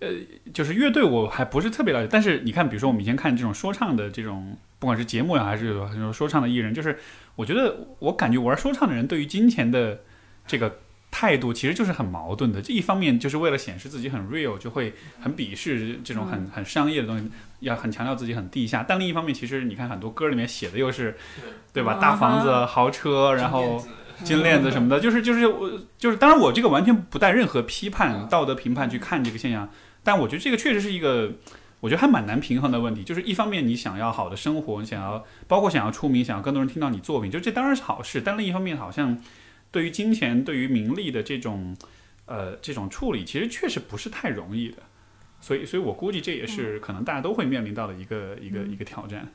呃，就是乐队我还不是特别了解，但是你看，比如说我们以前看这种说唱的这种，不管是节目呀，还是很多说唱的艺人，就是我觉得我感觉玩说唱的人对于金钱的这个态度其实就是很矛盾的。这一方面就是为了显示自己很 real，就会很鄙视这种很很商业的东西，要很强调自己很地下。但另一方面，其实你看很多歌里面写的又是，对吧？大房子、豪车，然后。金链子什么的，就是就是我就是，当然我这个完全不带任何批判、道德评判去看这个现象，但我觉得这个确实是一个，我觉得还蛮难平衡的问题。就是一方面你想要好的生活，你想要包括想要出名，想要更多人听到你作品，就这当然是好事。但另一方面，好像对于金钱、对于名利的这种呃这种处理，其实确实不是太容易的。所以，所以我估计这也是可能大家都会面临到的一个一个一个挑战。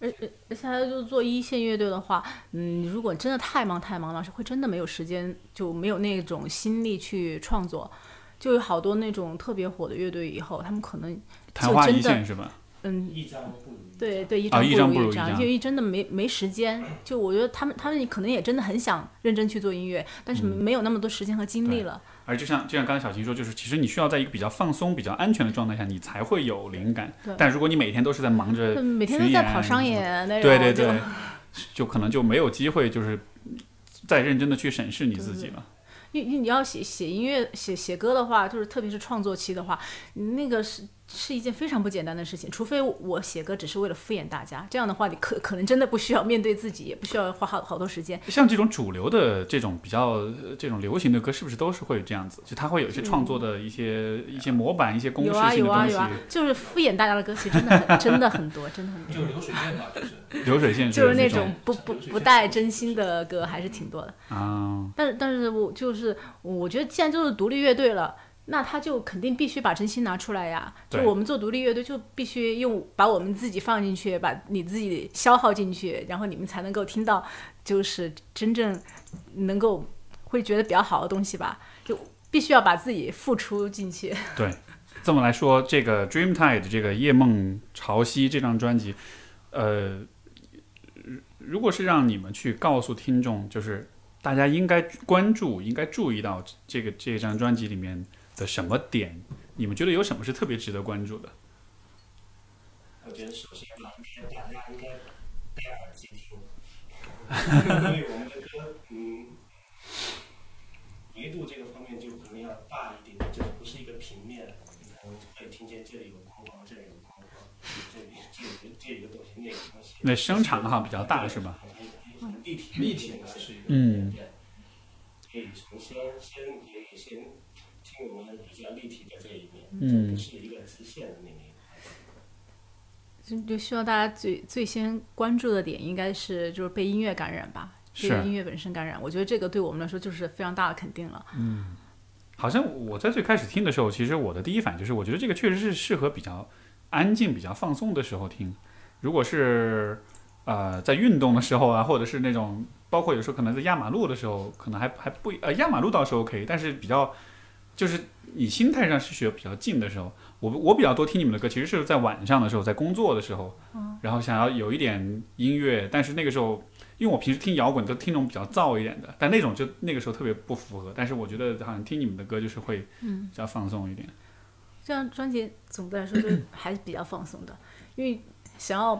而而而且，就做一线乐队的话，嗯，如果真的太忙太忙了，是会真的没有时间，就没有那种心力去创作。就有好多那种特别火的乐队，以后他们可能昙花一现是吧？嗯，一张不如对对，一张不如一张，因为真的没没时间。就我觉得他们他们可能也真的很想认真去做音乐，但是没有那么多时间和精力了。而就像就像刚才小琴说，就是其实你需要在一个比较放松、比较安全的状态下，你才会有灵感。但如果你每天都是在忙着，每天都在跑商演那种，对对对，就可能就没有机会，就是再认真的去审视你自己了。你你要写写音乐、写写歌的话，就是特别是创作期的话，那个是。是一件非常不简单的事情，除非我写歌只是为了敷衍大家，这样的话，你可可能真的不需要面对自己，也不需要花好好多时间。像这种主流的这种比较这种流行的歌，是不是都是会这样子？就它会有一些创作的一些一些模板、一些公式性的东西。有啊有啊有啊，就是敷衍大家的歌，其实真的很真的很多，真的很多。就流水线吧，就是流水线，就是那种不不不带真心的歌，还是挺多的啊。但是但是我就是我觉得，既然就是独立乐队了。那他就肯定必须把真心拿出来呀！就我们做独立乐队，就必须用把我们自己放进去，把你自己消耗进去，然后你们才能够听到，就是真正能够会觉得比较好的东西吧。就必须要把自己付出进去。对，这么来说，这个《Dreamtide》这个夜梦潮汐这张专辑，呃，如果是让你们去告诉听众，就是大家应该关注、应该注意到这个这张专辑里面。的什么点？你们觉得有什么是特别值得关注的？我觉得首先吧，应该大家应该戴耳机听，因为我们的歌，嗯，维度这个方面就可能要大一点，就不是一个平面，你可能会听见这里有框框，这里有框框，这里这里这一个东西，那个东西。那声场哈比较大是吧？立体立体的是一个嗯。可以从先先听我们比较立体的这一面，嗯不是一个直线的那一面。就就希望大家最最先关注的点应该是就是被音乐感染吧，是被音乐本身感染。我觉得这个对我们来说就是非常大的肯定了。嗯好像我在最开始听的时候，其实我的第一反应就是，我觉得这个确实是适合比较安静、比较放松的时候听。如果是呃在运动的时候啊，或者是那种包括有时候可能在压马路的时候，可能还还不呃压马路倒是 OK，但是比较就是你心态上是学比较静的时候，我我比较多听你们的歌，其实是在晚上的时候，在工作的时候，然后想要有一点音乐，但是那个时候。因为我平时听摇滚都听那种比较燥一点的，但那种就那个时候特别不符合。但是我觉得好像听你们的歌就是会嗯比较放松一点。这张专辑总的来说就还是比较放松的，因为想要，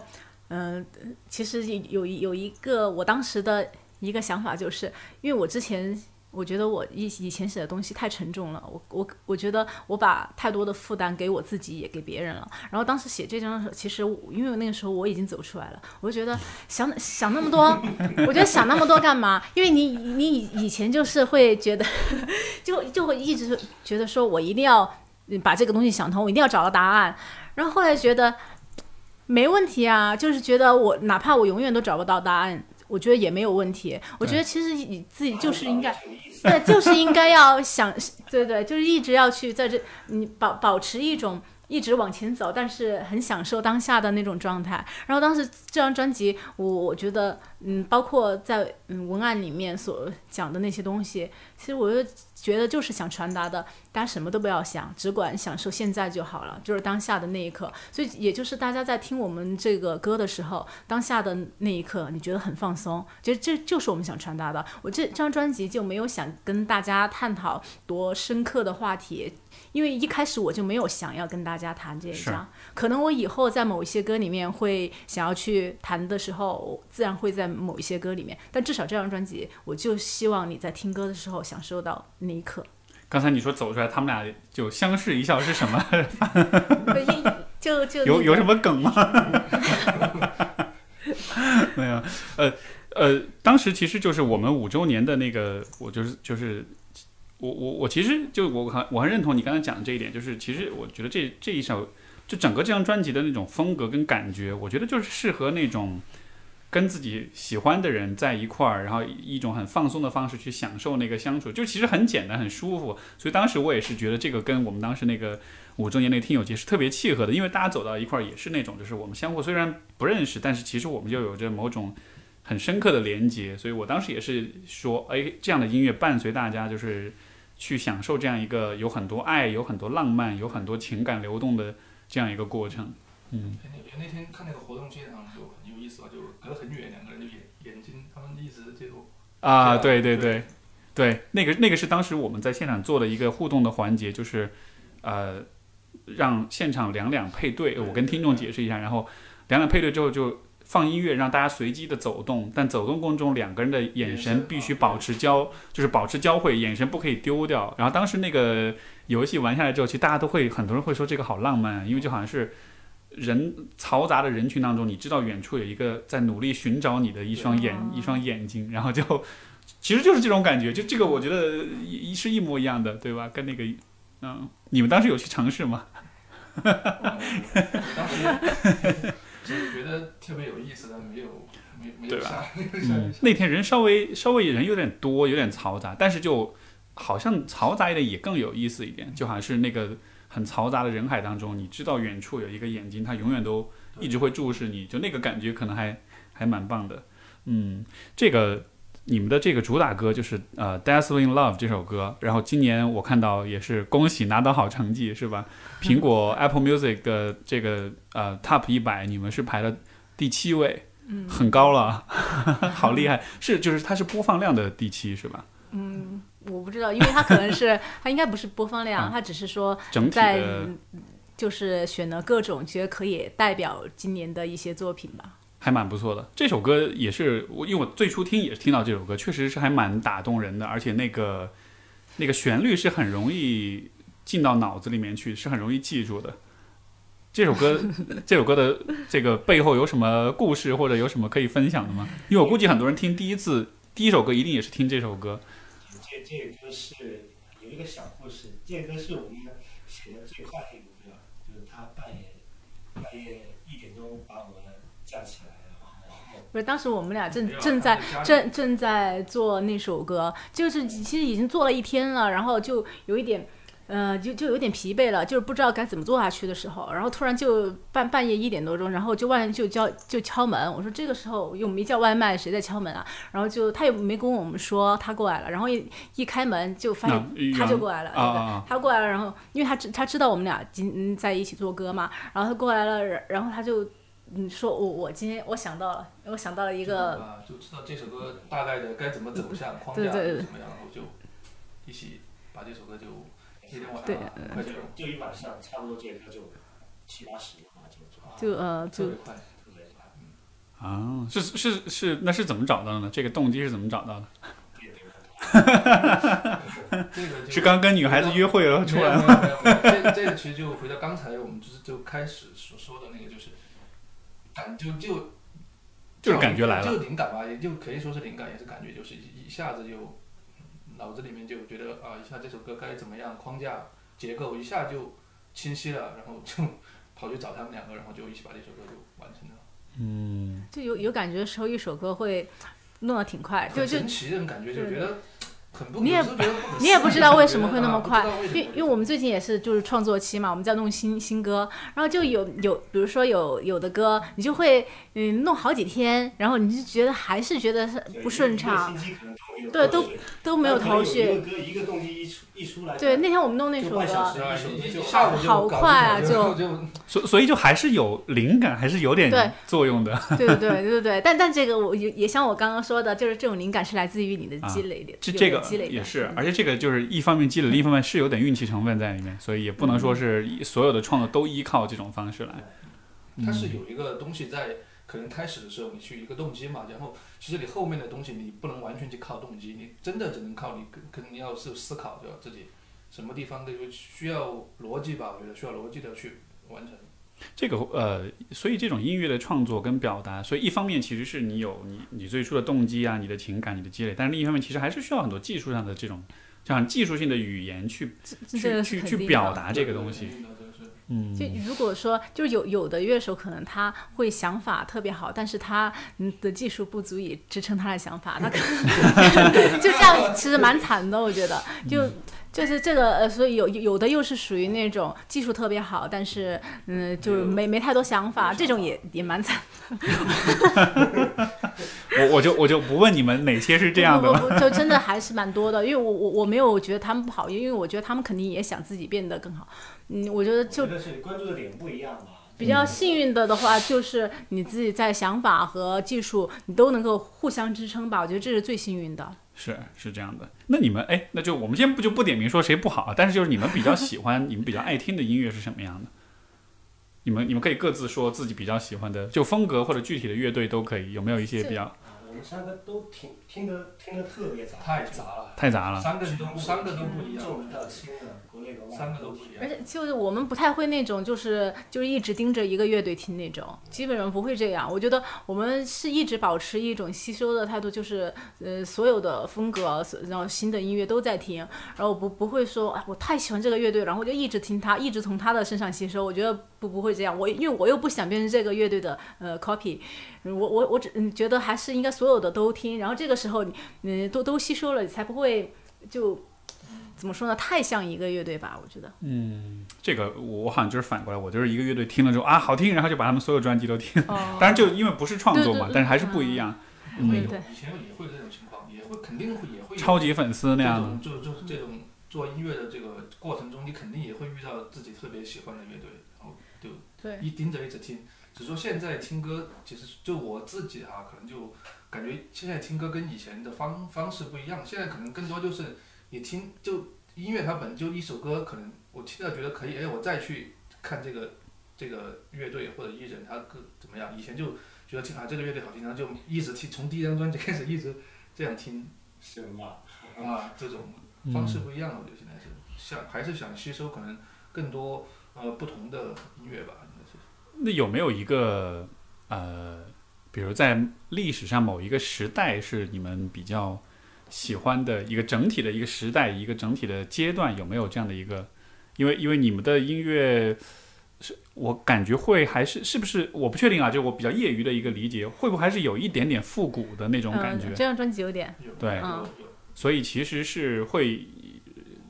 嗯、其实有一有一个我当时的一个想法，就是因为我之前我觉得我以以前写的东西太沉重了，我我我觉得我把太多的负担给我自己也给别人了。然后当时写这张的时候，其实因为那个时候我已经走出来了，我就觉得想想那么多，我觉得想那么多干嘛？因为你你以以前就是会觉得，就就会一直觉得说我一定要。把这个东西想通，我一定要找到答案。然后后来觉得没问题啊，就是觉得我哪怕我永远都找不到答案，我觉得也没有问题。我觉得其实你自己就是应该，对，就是应该要想，对对，就是一直要去在这，你保保持一种。一直往前走，但是很享受当下的那种状态。然后当时这张专辑，我我觉得，嗯，包括在嗯文案里面所讲的那些东西，其实我就觉得就是想传达的，大家什么都不要想，只管享受现在就好了，就是当下的那一刻。所以也就是大家在听我们这个歌的时候，当下的那一刻，你觉得很放松，其实这就是我们想传达的。我这张专辑就没有想跟大家探讨多深刻的话题。因为一开始我就没有想要跟大家谈这一张，可能我以后在某一些歌里面会想要去谈的时候，自然会在某一些歌里面。但至少这张专辑，我就希望你在听歌的时候享受到那一刻。刚才你说走出来，他们俩就相视一笑是什么？就就有有什么梗吗？没有，呃呃，当时其实就是我们五周年的那个，我就是就是。我我我其实就我很我很认同你刚才讲的这一点，就是其实我觉得这这一首就整个这张专辑的那种风格跟感觉，我觉得就是适合那种跟自己喜欢的人在一块儿，然后一种很放松的方式去享受那个相处，就其实很简单很舒服。所以当时我也是觉得这个跟我们当时那个五周年那个听友节是特别契合的，因为大家走到一块儿也是那种就是我们相互虽然不认识，但是其实我们就有着某种很深刻的连接。所以我当时也是说，哎，这样的音乐伴随大家就是。去享受这样一个有很多爱、有很多浪漫、有很多情感流动的这样一个过程。嗯。那那天看那个活动现场就很有意思啊，就隔得很远，两个人就眼眼睛，他们一直接触啊，对对对，对，那个那个是当时我们在现场做的一个互动的环节，就是呃，让现场两两配对，我跟听众解释一下，然后两两配对之后就。放音乐让大家随机的走动，但走动过程中两个人的眼神必须保持交，就是保持交汇，眼神不可以丢掉。然后当时那个游戏玩下来之后，其实大家都会很多人会说这个好浪漫，因为就好像是人嘈杂的人群当中，你知道远处有一个在努力寻找你的一双眼一双眼睛，然后就 其实就是这种感觉，就这个我觉得一是一模一样的，对吧？跟那个嗯，你们当时有去尝试吗？当时。就是觉得特别有意思的，没有没没有下。嗯，那天人稍微稍微人有点多，有点嘈杂，但是就好像嘈杂一点也更有意思一点，就好像是那个很嘈杂的人海当中，你知道远处有一个眼睛，它永远都一直会注视你，就那个感觉可能还还蛮棒的。嗯，这个。你们的这个主打歌就是呃《Dazzling Love》这首歌，然后今年我看到也是恭喜拿到好成绩是吧？苹果 Apple Music 的这个呃 Top 一百，你们是排了第七位，嗯很高了，好厉害！是就是它是播放量的第七是吧？嗯，我不知道，因为它可能是 它应该不是播放量，它只是说整体的，就是选了各种觉得可以代表今年的一些作品吧。还蛮不错的，这首歌也是我，因为我最初听也是听到这首歌，确实是还蛮打动人的，而且那个那个旋律是很容易进到脑子里面去，是很容易记住的。这首歌，这首歌的这个背后有什么故事，或者有什么可以分享的吗？因为我估计很多人听第一次第一首歌一定也是听这首歌。这这个歌是有一个小故事，这歌是我们写的最快的一个歌，就是他半夜半夜一点钟把我们叫起来，不是，当时我们俩正正在正正在做那首歌，就是其实已经做了一天了，然后就有一点。呃，就就有点疲惫了，就是不知道该怎么做下去的时候，然后突然就半半夜一点多钟，然后就外面就叫就敲门，我说这个时候又没叫外卖，谁在敲门啊？然后就他也没跟我们说他过来了，然后一一开门就发现他就过来了，他过来了，然后因为他知他知道我们俩今嗯在一起做歌嘛，然后他过来了，然然后他就嗯说我我今天我想到了，我想到了一个啊，就知道这首歌大概的该怎么走向框架对对对是怎么样，然后就一起把这首歌就那天晚对上很快就就一晚上，差不多这歌就七八十的话就做就呃就特别快。特别快，啊，是是是，那是怎么找到的呢？这个动机是怎么找到的？别别看这个就是刚跟女孩子约会了出来这这个其实就回到刚才我们就是就开始所说的那个，就是感就就就是感觉来了。就灵感吧，也就可以说是灵感，也是感觉，就是一一下子就脑子里面就觉得啊，一下这首歌该怎么样，框架结构一下就清晰了，然后就跑去找他们两个，然后就一起把这首歌就完成了，嗯，就有有感觉的时候，一首歌会弄得挺快，就就很神奇这种感觉，就觉得很不，你也不你也不知道为什么会那么 快因为因为我们最近也是就是创作期嘛，我们在弄新新歌，然后就有有比如说有有的歌，你就会嗯弄好几天，然后你就觉得还是觉得是不顺畅，对都都没有头绪。一个歌一个动机一出一出来，对，那天我们弄那首歌，好快啊就 就 所所以就还是有灵感，还是有点作用的。对对对对对对，但但这个我也也像我刚刚说的，就是这种灵感是来自于你的啊积累的，有这这个的积累的也是，而且这个就是一方面积累，另一方面是有点运气成分在里面，所以也不能说是所有的创作都依靠这种方式来。它是有一个东西在，可能开始的时候你去一个动机嘛，然后其实你后面的东西你不能完全去靠动机，你真的只能靠你可可能你要是思考对吧？自己什么地方的需要逻辑吧，我觉得需要逻辑的去完成。这个呃，所以这种音乐的创作跟表达，所以一方面其实是你有你你最初的动机啊，你的情感、你的积累，但是另一方面其实还是需要很多技术上的这种，像技术性的语言去去去表达这个东西。嗯，就如果说，就是有有的乐手可能他会想法特别好，但是他嗯的技术不足以支撑他的想法，他可能 就这样，其实蛮惨的，我觉得。就就是这个呃，所以有有的又是属于那种技术特别好，但是嗯，就是没没太多想法，这种也也蛮惨。我我就我就不问你们哪些是这样的了。不不不，就真的还是蛮多的，因为我我我没有觉得他们不好，因为我觉得他们肯定也想自己变得更好。嗯，我觉得就我觉得是关注的点不一样吧。比较幸运的的话，就是你自己在想法和技术你都能够互相支撑吧，我觉得这是最幸运的。是是这样的。那你们哎，那就我们先不就不点名说谁不好啊，但是就是你们比较喜欢、你们比较爱听的音乐是什么样的？你们你们可以各自说自己比较喜欢的，就风格或者具体的乐队都可以。有没有一些比较，们三个都听听得听得特别杂，太杂了，太杂了？三个都三个都不一样，重的到轻的，国内国外三个都不一样而。且就是我们不太会那种，就是就是一直盯着一个乐队听那种，基本上不会这样。我觉得我们是一直保持一种吸收的态度，就是呃所有的风格，所然后新的音乐都在听，然后不不会说啊我太喜欢这个乐队，然后我就一直听他，一直从他的身上吸收。我觉得不不会这样，我因为我又不想变成这个乐队的呃 copy，我我我只嗯觉得还是应该所有的都听，然后这个时候你嗯都都吸收了，你才不会就。怎么说呢？太像一个乐队吧，我觉得。嗯，这个我好像就是反过来，我就是一个乐队听了之后啊好听，然后就把他们所有专辑都听。哦当然就因为不是创作嘛，对对对但是还是不一样。对以前也会有这种情况，也会肯定会也会超级粉丝那样就就是这种做音乐的这个过程中，你肯定也会遇到自己特别喜欢的乐队，对，一盯着一直听。只说现在听歌，其实就我自己哈、可能就感觉现在听歌跟以前的方方式不一样。现在可能更多就是你听就音乐它本就一首歌，可能我听了觉得可以，哎，我再去看这个这个乐队或者艺人他歌怎么样。以前就觉得听啊这个乐队好听，然后就一直听，从第一张专辑开始一直这样听是吗？啊，这种方式不一样了。我觉得现在是想还是想吸收可能更多呃不同的音乐吧，应该是。那有没有一个呃，比如在历史上某一个时代是你们比较喜欢的一个整体的一个时代，一个整体的阶段，有没有这样的一个？因为因为你们的音乐是我感觉会还是是不是我不确定啊，就我比较业余的一个理解，会不会还是有一点点复古的那种感觉？嗯，这张专辑有点，对所以其实是会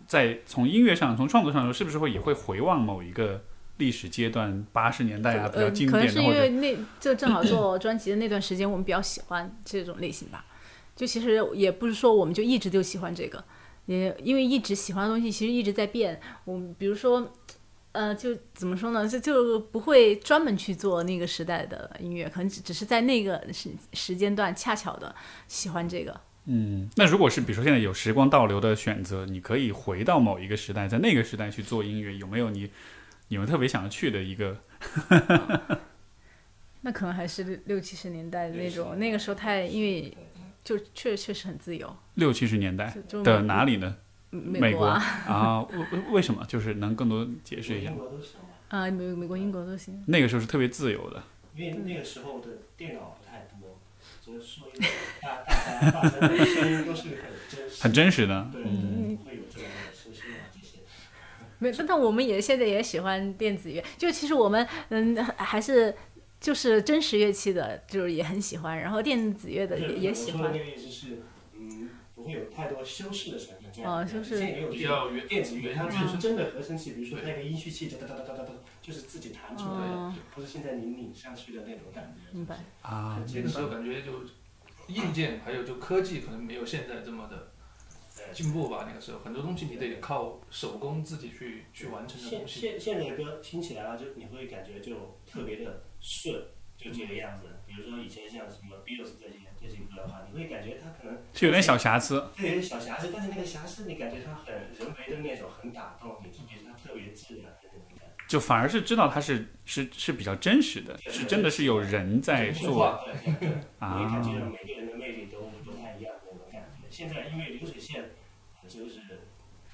在从音乐上、从创作上说，是不是会也会回望某一个历史阶段，八十年代啊比较呃，经可能是因为那就正好做专辑的那段时间，我们比较喜欢这种类型吧。就其实也不是说我们就一直就喜欢这个，也因为一直喜欢的东西其实一直在变。我们比如说，呃，就怎么说呢？就就不会专门去做那个时代的音乐，可能只只是在那个时时间段恰巧的喜欢这个。嗯，那如果是比如说现在有时光倒流的选择，你可以回到某一个时代，在那个时代去做音乐，有没有你你们特别想要去的一个？那可能还是六六七十年代的那种，那个时候太因为就确确实很自由，六七十年代的哪里呢？美美国啊，啊？为为为什么？就是能更多解释一下啊，美美国、英国都行。那个时候是特别自由的，因为那个时候的电脑不太多，所以说一个大大家发生的声音都是很真实，很真实的。对，嗯会有这种声声啊这些。没，但但我们也现在也喜欢电子乐，就其实我们嗯还是就是真实乐器的，就是也很喜欢，然后电子乐的也也喜欢的。那个意思是，嗯，不会有太多修饰的成分。这样哦就是现在也有比较原电子原，它原是真的合成器，比如说那个音序器，哒哒哒哒哒哒，就是自己弹出来哦的，不是现在你拧上去的那种感觉。明白。啊，那个时候感觉就硬件还有就科技可能没有现在这么的对进步吧。那个时候很多东西你得靠手工自己去去完成的现东西。现现在的歌听起来啊，就你会感觉就特别的顺，就这个样子。比如说以前像什么 Beatles 这些这些歌的话，你会感觉它可能是有点小瑕疵。对有点小瑕疵，但是那个瑕疵你感觉它很人为的那种，很打动你，就觉得它特别自然的那种感觉。就反而是知道它是是是比较真实的，是真的是有人在做对对对，啊感。觉每个人的魅力都不太一样那种感觉。现在因为流水线就是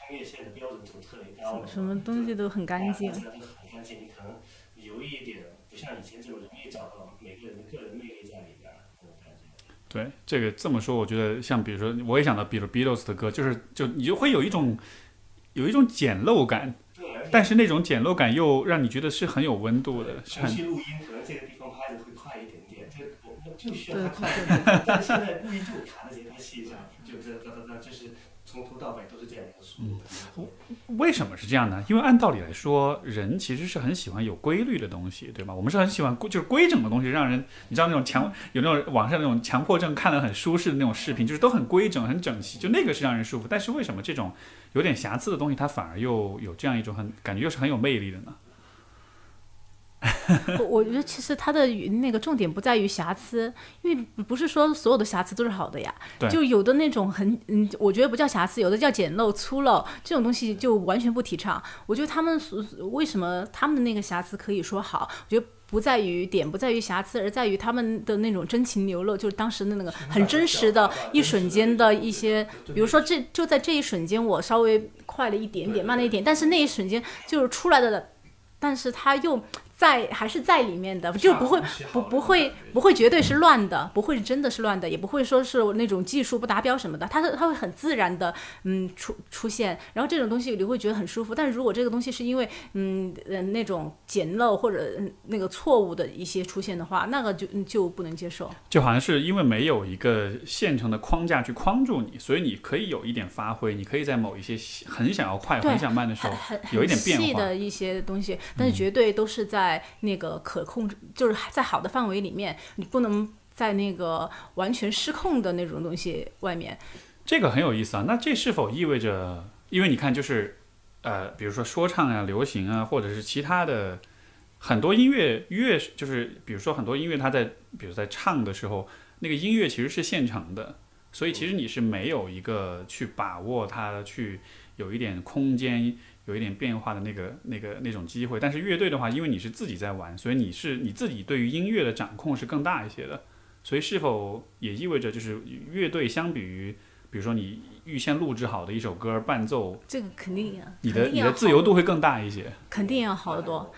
工业线的标准就特别高了，什么东西都很干净很干净，你可能有一点不像以前这种容易找到每个人的个人魅力在里边儿那种感觉。对，这个这么说，我觉得像比如说，我也想到，比如 Beatles 的歌，就是就你就会有一种有一种简陋感，但是那种简陋感又让你觉得是很有温度的，是很重新录音，可能这个地方拍的会快一点点，这我们就需要它快一点。但是现在录音就卡在节拍器上，就是哒哒哒，就是从头到尾都是这样一个速度。为什么是这样呢？因为按道理来说，人其实是很喜欢有规律的东西，对吗？我们是很喜欢规就是规整的东西，让人你知道那种强有那种网上那种强迫症看了很舒适的那种视频，就是都很规整、很整齐，就那个是让人舒服。但是为什么这种有点瑕疵的东西，它反而又有这样一种很感觉又是很有魅力的呢？我我觉得其实它的那个重点不在于瑕疵，因为不是说所有的瑕疵都是好的呀。对就有的那种很嗯，我觉得不叫瑕疵，有的叫简陋、粗陋，这种东西就完全不提倡。我觉得他们所为什么他们的那个瑕疵可以说好，我觉得。不在于点，不在于瑕疵，而在于他们的那种真情流露，就是当时的那个很真实的一瞬间的一些，比如说这就在这一瞬间，我稍微快了一点点，慢了一点，但是那一瞬间就是出来的，但是他又在还是在里面的，就不会不不会不会绝对是乱的，不会真的是乱的，也不会说是那种技术不达标什么的，它是它会很自然的嗯出出现，然后这种东西你会觉得很舒服。但是如果这个东西是因为嗯呃那种简陋或者嗯那个错误的一些出现的话，那个就就不能接受。就好像是因为没有一个现成的框架去框住你，所以你可以有一点发挥，你可以在某一些很想要快、很想慢的时候有一点变很细化。的一些东西，但是绝对都是在那个可控，就是在好的范围里面，你不能在那个完全失控的那种东西外面。这个很有意思啊。那这是否意味着，因为你看，就是呃，比如说说唱啊、流行啊，或者是其他的很多音乐乐，就是比如说很多音乐，它在比如在唱的时候，那个音乐其实是现成的，所以其实你是没有一个去把握它，去有一点空间。有一点变化的那个、那个、那种机会，但是乐队的话，因为你是自己在玩，所以你是你自己对于音乐的掌控是更大一些的。所以是否也意味着，就是乐队相比于比如说你预先录制好的一首歌伴奏，这个肯定啊，你的你的自由度会更大一些。肯定要好得多。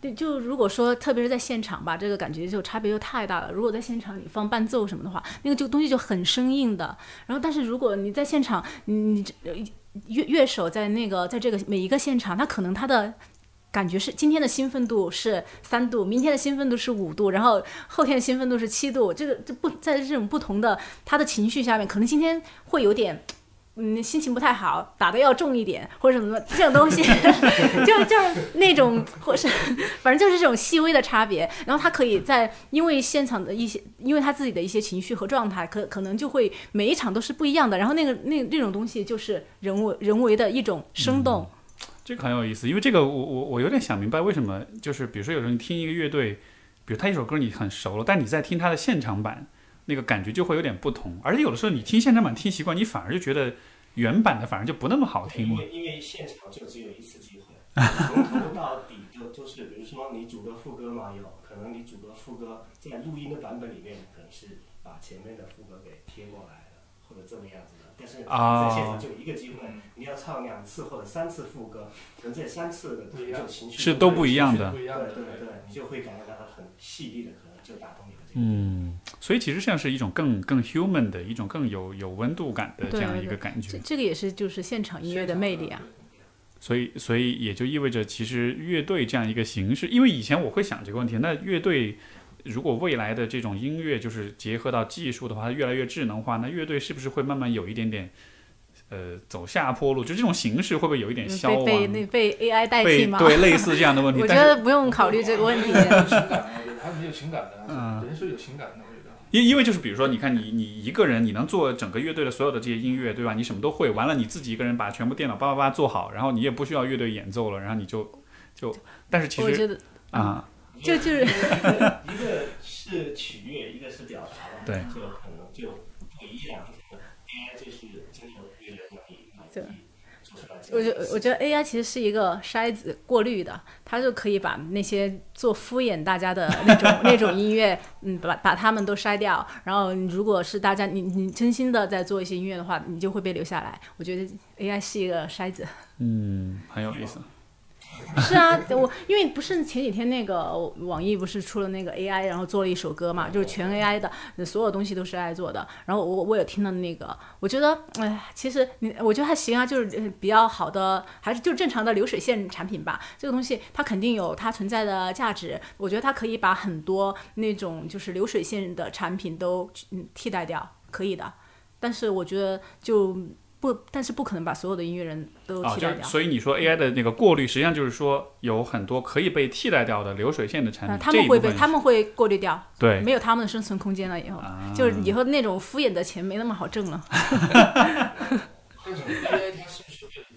对，就如果说特别是在现场吧，这个感觉就差别就太大了。如果在现场你放伴奏什么的话，那个就东西就很生硬的。然后，但是如果你在现场，你你这乐乐手在那个在这个每一个现场，他可能他的感觉是今天的兴奋度是三度，明天的兴奋度是五度，然后后天的兴奋度是七度。这个这不在这种不同的他的情绪下面，可能今天会有点。嗯，心情不太好，打的要重一点，或者什么这种东西，就就是那种，或是反正就是这种细微的差别。然后他可以在因为现场的一些，因为他自己的一些情绪和状态，可可能就会每一场都是不一样的。然后那个那那种东西就是人为人为的一种生动。这个很有意思，因为这个我我我有点想明白为什么，就是比如说有时候你听一个乐队，比如他一首歌你很熟了，但你在听他的现场版。那个感觉就会有点不同，而且有的时候你听现场版听习惯，你反而就觉得原版的反而就不那么好听。因为因为现场就只有一次机会，从头到底就就是，比如说你主歌副歌嘛，有可能你主歌副歌在录音的版本里面可能是把前面的副歌给贴过来的，或者这么样子的。但是在现场就一个机会，你要唱两次或者三次副歌，可能这三次的这种情绪是都不一样的。对对对，你就会感觉到很细腻的，可能就打动你。嗯。所以其实像是一种更更 human 的一种更有有温度感的这样一个感觉。这这个也是就是现场音乐的魅力啊。所以所以也就意味着，其实乐队这样一个形式，因为以前我会想这个问题，那乐队如果未来的这种音乐就是结合到技术的话，它越来越智能化，那乐队是不是会慢慢有一点点呃走下坡路？就这种形式会不会有一点消亡？被被被 AI 代替吗？对，类似这样的问题。我觉得不用考虑这个问题。有情感的，嗯，人是有情感的。因因为就是比如说，你看你你一个人，你能做整个乐队的所有的这些音乐，对吧？你什么都会，完了你自己一个人把全部电脑叭叭叭做好，然后你也不需要乐队演奏了，然后你就就，但是其实啊，就就是一个是取悦，一个是表达对，就可能就不一样。AI 就是经过乐队让你满意。我觉我觉得 AI 其实是一个筛子过滤的，它就可以把那些做敷衍大家的那种 那种音乐，嗯，把把他们都筛掉。然后如果是大家你你真心的在做一些音乐的话，你就会被留下来。我觉得 AI 是一个筛子。嗯，很有意思。是啊，我因为不是前几天那个网易不是出了那个 AI，然后做了一首歌嘛，就是全 AI 的，所有东西都是 AI 做的。然后我我也听了那个，我觉得，哎，其实你我觉得还行啊，就是比较好的，还是就正常的流水线产品吧。这个东西它肯定有它存在的价值，我觉得它可以把很多那种就是流水线的产品都嗯替代掉，可以的。但是我觉得就。不，但是不可能把所有的音乐人都替代掉。所以你说 AI 的那个过滤，实际上就是说有很多可以被替代掉的流水线的产品，他们会被他们会过滤掉，对，没有他们的生存空间了。以后就是以后那种敷衍的钱没那么好挣了。但是 AI 它是是为了，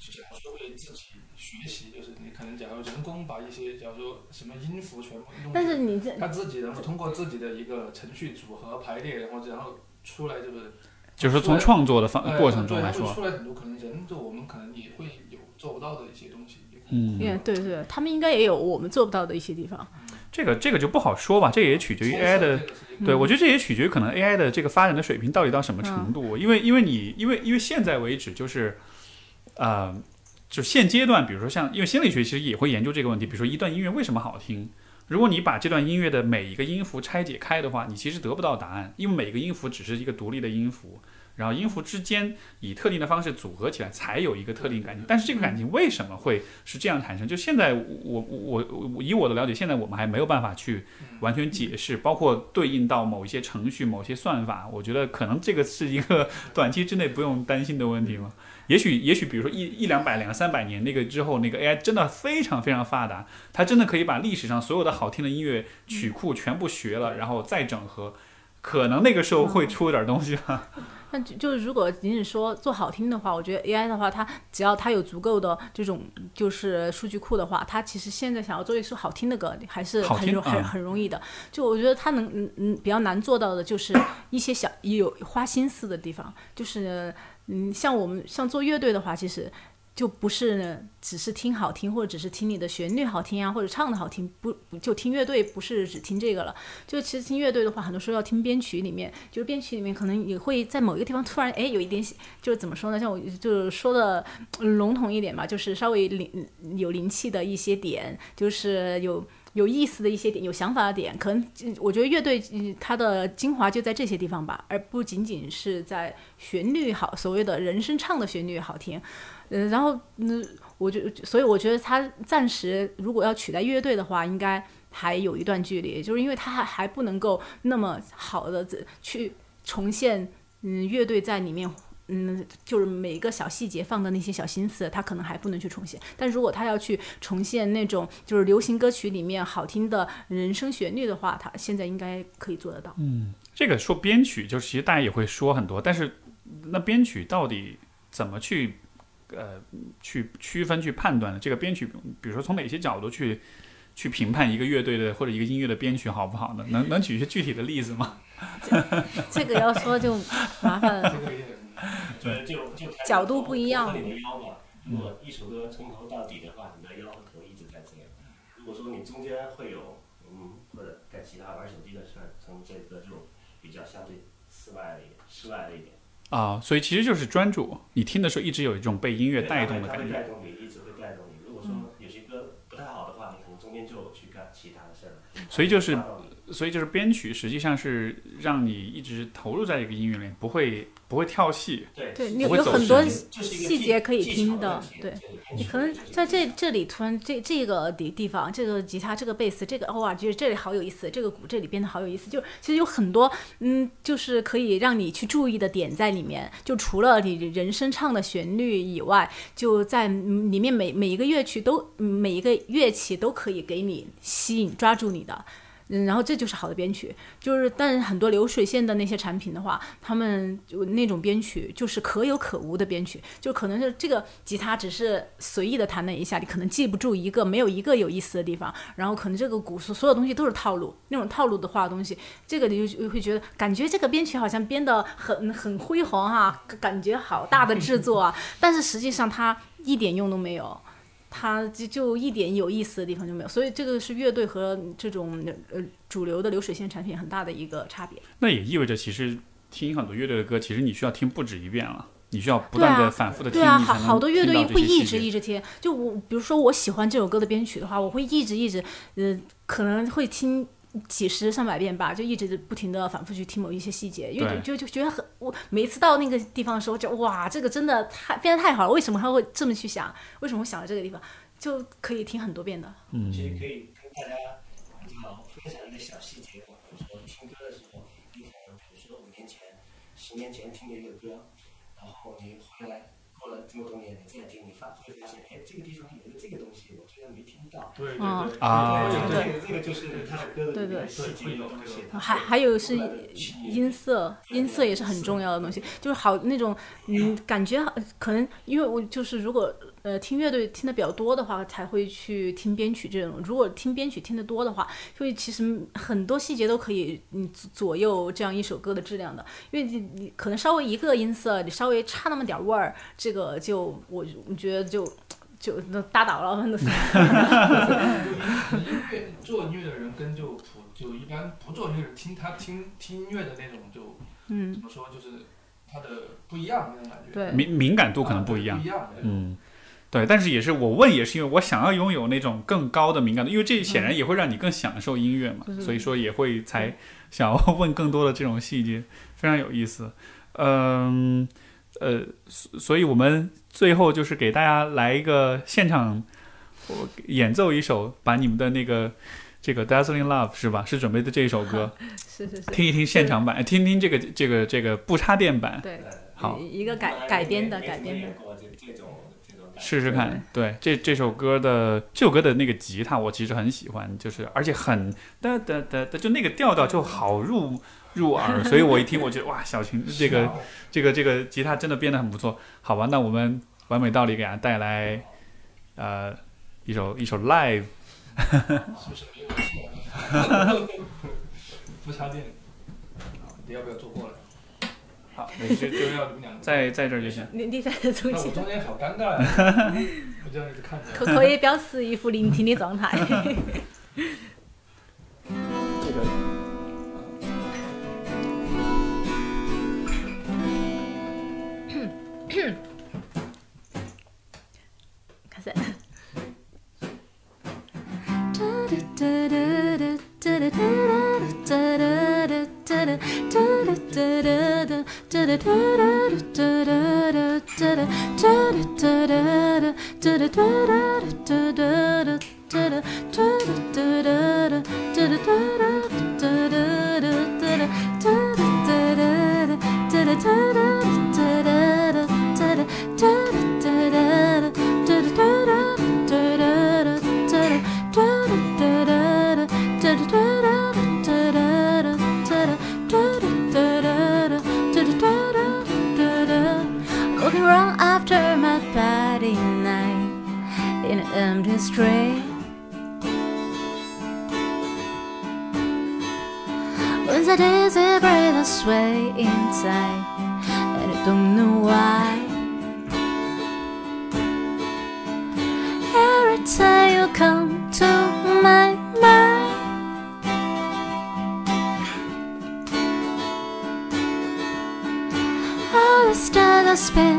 假如说为了自己学习，就是你可能假如人工把一些假如说什么音符全部弄，但是你这他自己然后通过自己的一个程序组合排列，然后然后出来就是。就是从创作的方过程中来说，出来很多可能人就我们可能也会有做不到的一些东西。嗯，对对对，他们应该也有我们做不到的一些地方。这个这个就不好说吧，这也取决于 AI 的。对，我觉得这也取决于可能 AI 的这个发展的水平到底到什么程度。因为因为你因为因为现在为止就是，呃，就现阶段，比如说像因为心理学其实也会研究这个问题，比如说一段音乐为什么好听。如果你把这段音乐的每一个音符拆解开的话，你其实得不到答案，因为每个音符只是一个独立的音符，然后音符之间以特定的方式组合起来才有一个特定感情。但是这个感情为什么会是这样产生？就现在我我我以我的了解，现在我们还没有办法去完全解释，包括对应到某一些程序、某些算法。我觉得可能这个是一个短期之内不用担心的问题嘛。也许，也许，比如说一一两百、两三百年那个之后，那个 AI 真的非常非常发达，它真的可以把历史上所有的好听的音乐曲库全部学了，然后再整合，可能那个时候会出点东西吧。那就就是如果仅仅说做好听的话，我觉得 AI 的话，它只要它有足够的这种就是数据库的话，它其实现在想要做一首好听的歌还是很很很容易的。就我觉得它能嗯嗯比较难做到的就是一些小有花心思的地方，就是。嗯，像我们像做乐队的话，其实就不是只是听好听，或者只是听你的旋律好听啊，或者唱的好听，不就听乐队不是只听这个了。就其实听乐队的话，很多时候要听编曲里面，就是编曲里面可能也会在某一个地方突然哎有一点，就是怎么说呢？像我就是说的笼统一点吧，就是稍微灵有灵气的一些点，就是有。有意思的一些点，有想法的点，可能我觉得乐队它的精华就在这些地方吧，而不仅仅是在旋律好，所谓的人声唱的旋律好听。嗯，然后嗯，我就所以我觉得他暂时如果要取代乐队的话，应该还有一段距离，就是因为他还还不能够那么好的去重现嗯乐队在里面。嗯，就是每一个小细节放的那些小心思，他可能还不能去重现。但如果他要去重现那种就是流行歌曲里面好听的人声旋律的话，他现在应该可以做得到。嗯，这个说编曲，就是其实大家也会说很多，但是那编曲到底怎么去呃去区分去判断呢？这个编曲，比如说从哪些角度去去评判一个乐队的或者一个音乐的编曲好不好呢？能能举一些具体的例子吗？这个要说就麻烦了。对，就就角度不一样。你的腰吧，如果一首歌从头到底的话，你的腰和头一直在这样。如果说你中间会有，嗯，或者干其他玩手机的事儿，从这个就比较相对室外一点，室外的一点。啊，所以其实就是专注，你听的时候一直有一种被音乐带动的感觉。带动你，一直会带动你。如果说有些歌不太好的话，你可能中间就去干其他的事儿了。所以就是，所以就是编曲实际上是让你一直投入在一个音乐里，不会。不会跳戏，对你有很多细节可以听的，对你可能在这这里突然这这个地地方，这个吉他这个贝斯这个哇，就是这里好有意思，这个鼓这里编的好有意思，就其实有很多嗯，就是可以让你去注意的点在里面。就除了你人声唱的旋律以外，就在里面每每一个乐曲都每一个乐器都可以给你吸引抓住你的。嗯，然后这就是好的编曲，就是，但很多流水线的那些产品的话，他们就那种编曲就是可有可无的编曲，就可能是这个吉他只是随意的弹了一下，你可能记不住一个，没有一个有意思的地方，然后可能这个鼓所所有东西都是套路，那种套路的话东西，这个你就会觉得感觉这个编曲好像编得很很辉煌哈，感觉好大的制作啊，但是实际上它一点用都没有。它就就一点有意思的地方就没有，所以这个是乐队和这种呃主流的流水线产品很大的一个差别。那也意味着，其实听很多乐队的歌，其实你需要听不止一遍了，你需要不断的反复的听。对啊，好好多乐队会一直一直听。就我比如说我喜欢这首歌的编曲的话，我会一直一直呃可能会听。几十上百遍吧，就一直不停的反复去听某一些细节，因为就就觉得很我每一次到那个地方的时候，就哇，这个真的太变得太好了，为什么他会这么去想？为什么会想到这个地方？就可以听很多遍的。嗯，其实可以跟大家比较分享一个小细节，比如说听歌的时候，你可能比如说五年前、十年前听的一个歌，然后你回来。过了这么多年，你再听，你发会发现，哎，这个地方有个这个东西，我居然没听到。对对对啊，这个这个就是他的歌的细节东西。还还有是音色，音色也是很重要的东西，就是好那种，嗯，感觉可能因为我就是如果。呃，听乐队听的比较多的话，才会去听编曲这种。如果听编曲听得多的话，因为其实很多细节都可以嗯左右这样一首歌的质量的。因为你你可能稍微一个音色，你稍微差那么点味儿，这个就我我觉得就就那打倒了。音乐做音乐的人跟就普就一般不做音乐听他听听音乐的那种就嗯怎么说就是他的不一样那种感觉。对，敏敏感度可能不一样。不一样嗯。对，但是也是我问，也是因为我想要拥有那种更高的敏感度，因为这显然也会让你更享受音乐嘛，所以说也会才想要问更多的这种细节，非常有意思。嗯，呃，所以我们最后就是给大家来一个现场，我演奏一首，把你们的那个这个《Dazzling Love》是吧？是准备的这一首歌，是是是，听一听现场版，听听这个这个这个不插电版，对，好，一个改改编的改编的。试试看，对。这这首歌的这首歌的那个吉他，我其实很喜欢，就是而且很哒哒哒哒，就那个调调就好入入耳，所以我一听我觉得哇，小琴这个这个这个吉他真的变得很不错。好吧，那我们完美道理给大家带来呃一首一首 live。不插电，你要不要坐过来？好，没事，就要你们两个在在这儿就行。你你在中间，我中间好尴尬呀、我这样一直看着。可可以表示一副聆听的状态。这个。Cause. that? empty street. When the dizzy breathe sway inside, and I don't know why. Every time you come to my mind. All the stars are spent.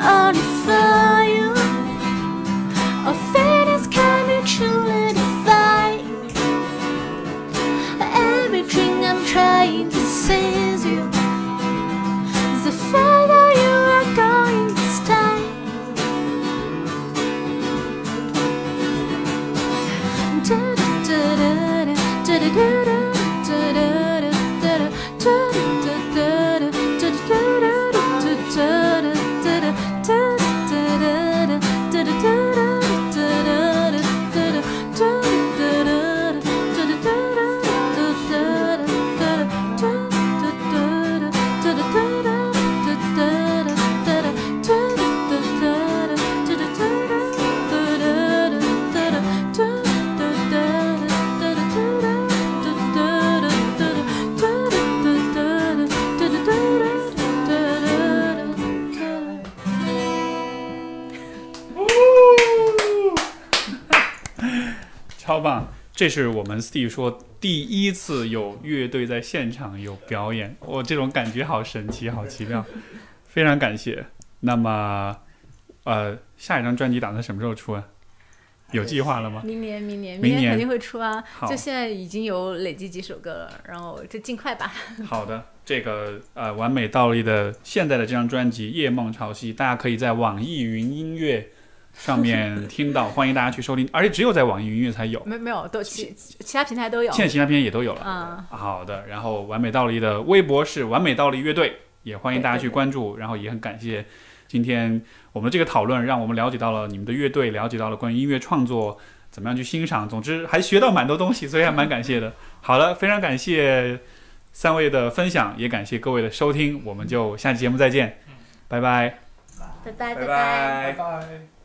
on 是我们 Steve 说第一次有乐队在现场有表演，我、这种感觉好神奇，好奇妙，非常感谢。那么，呃，下一张专辑打算什么时候出啊？有计划了吗？明年，明年，明年年肯定会出啊！就现在已经有累积几首歌了，然后就尽快吧。好的，这个呃，完美倒立的现在的这张专辑《夜梦潮汐》，大家可以在网易云音乐上面听到，欢迎大家去收听，而且只有在网易云音乐才有，没没有，都其其他平台都有。现在其他平台也都有了。嗯，好的，然后完美倒立的微博是完美倒立乐队，也欢迎大家去关注。然后也很感谢今天我们这个讨论，让我们了解到了你们的乐队，了解到了关于音乐创作怎么样去欣赏，总之还学到蛮多东西，所以还蛮感谢的。好了，非常感谢三位的分享，也感谢各位的收听，我们就下期节目再见，拜拜。拜拜拜拜拜拜。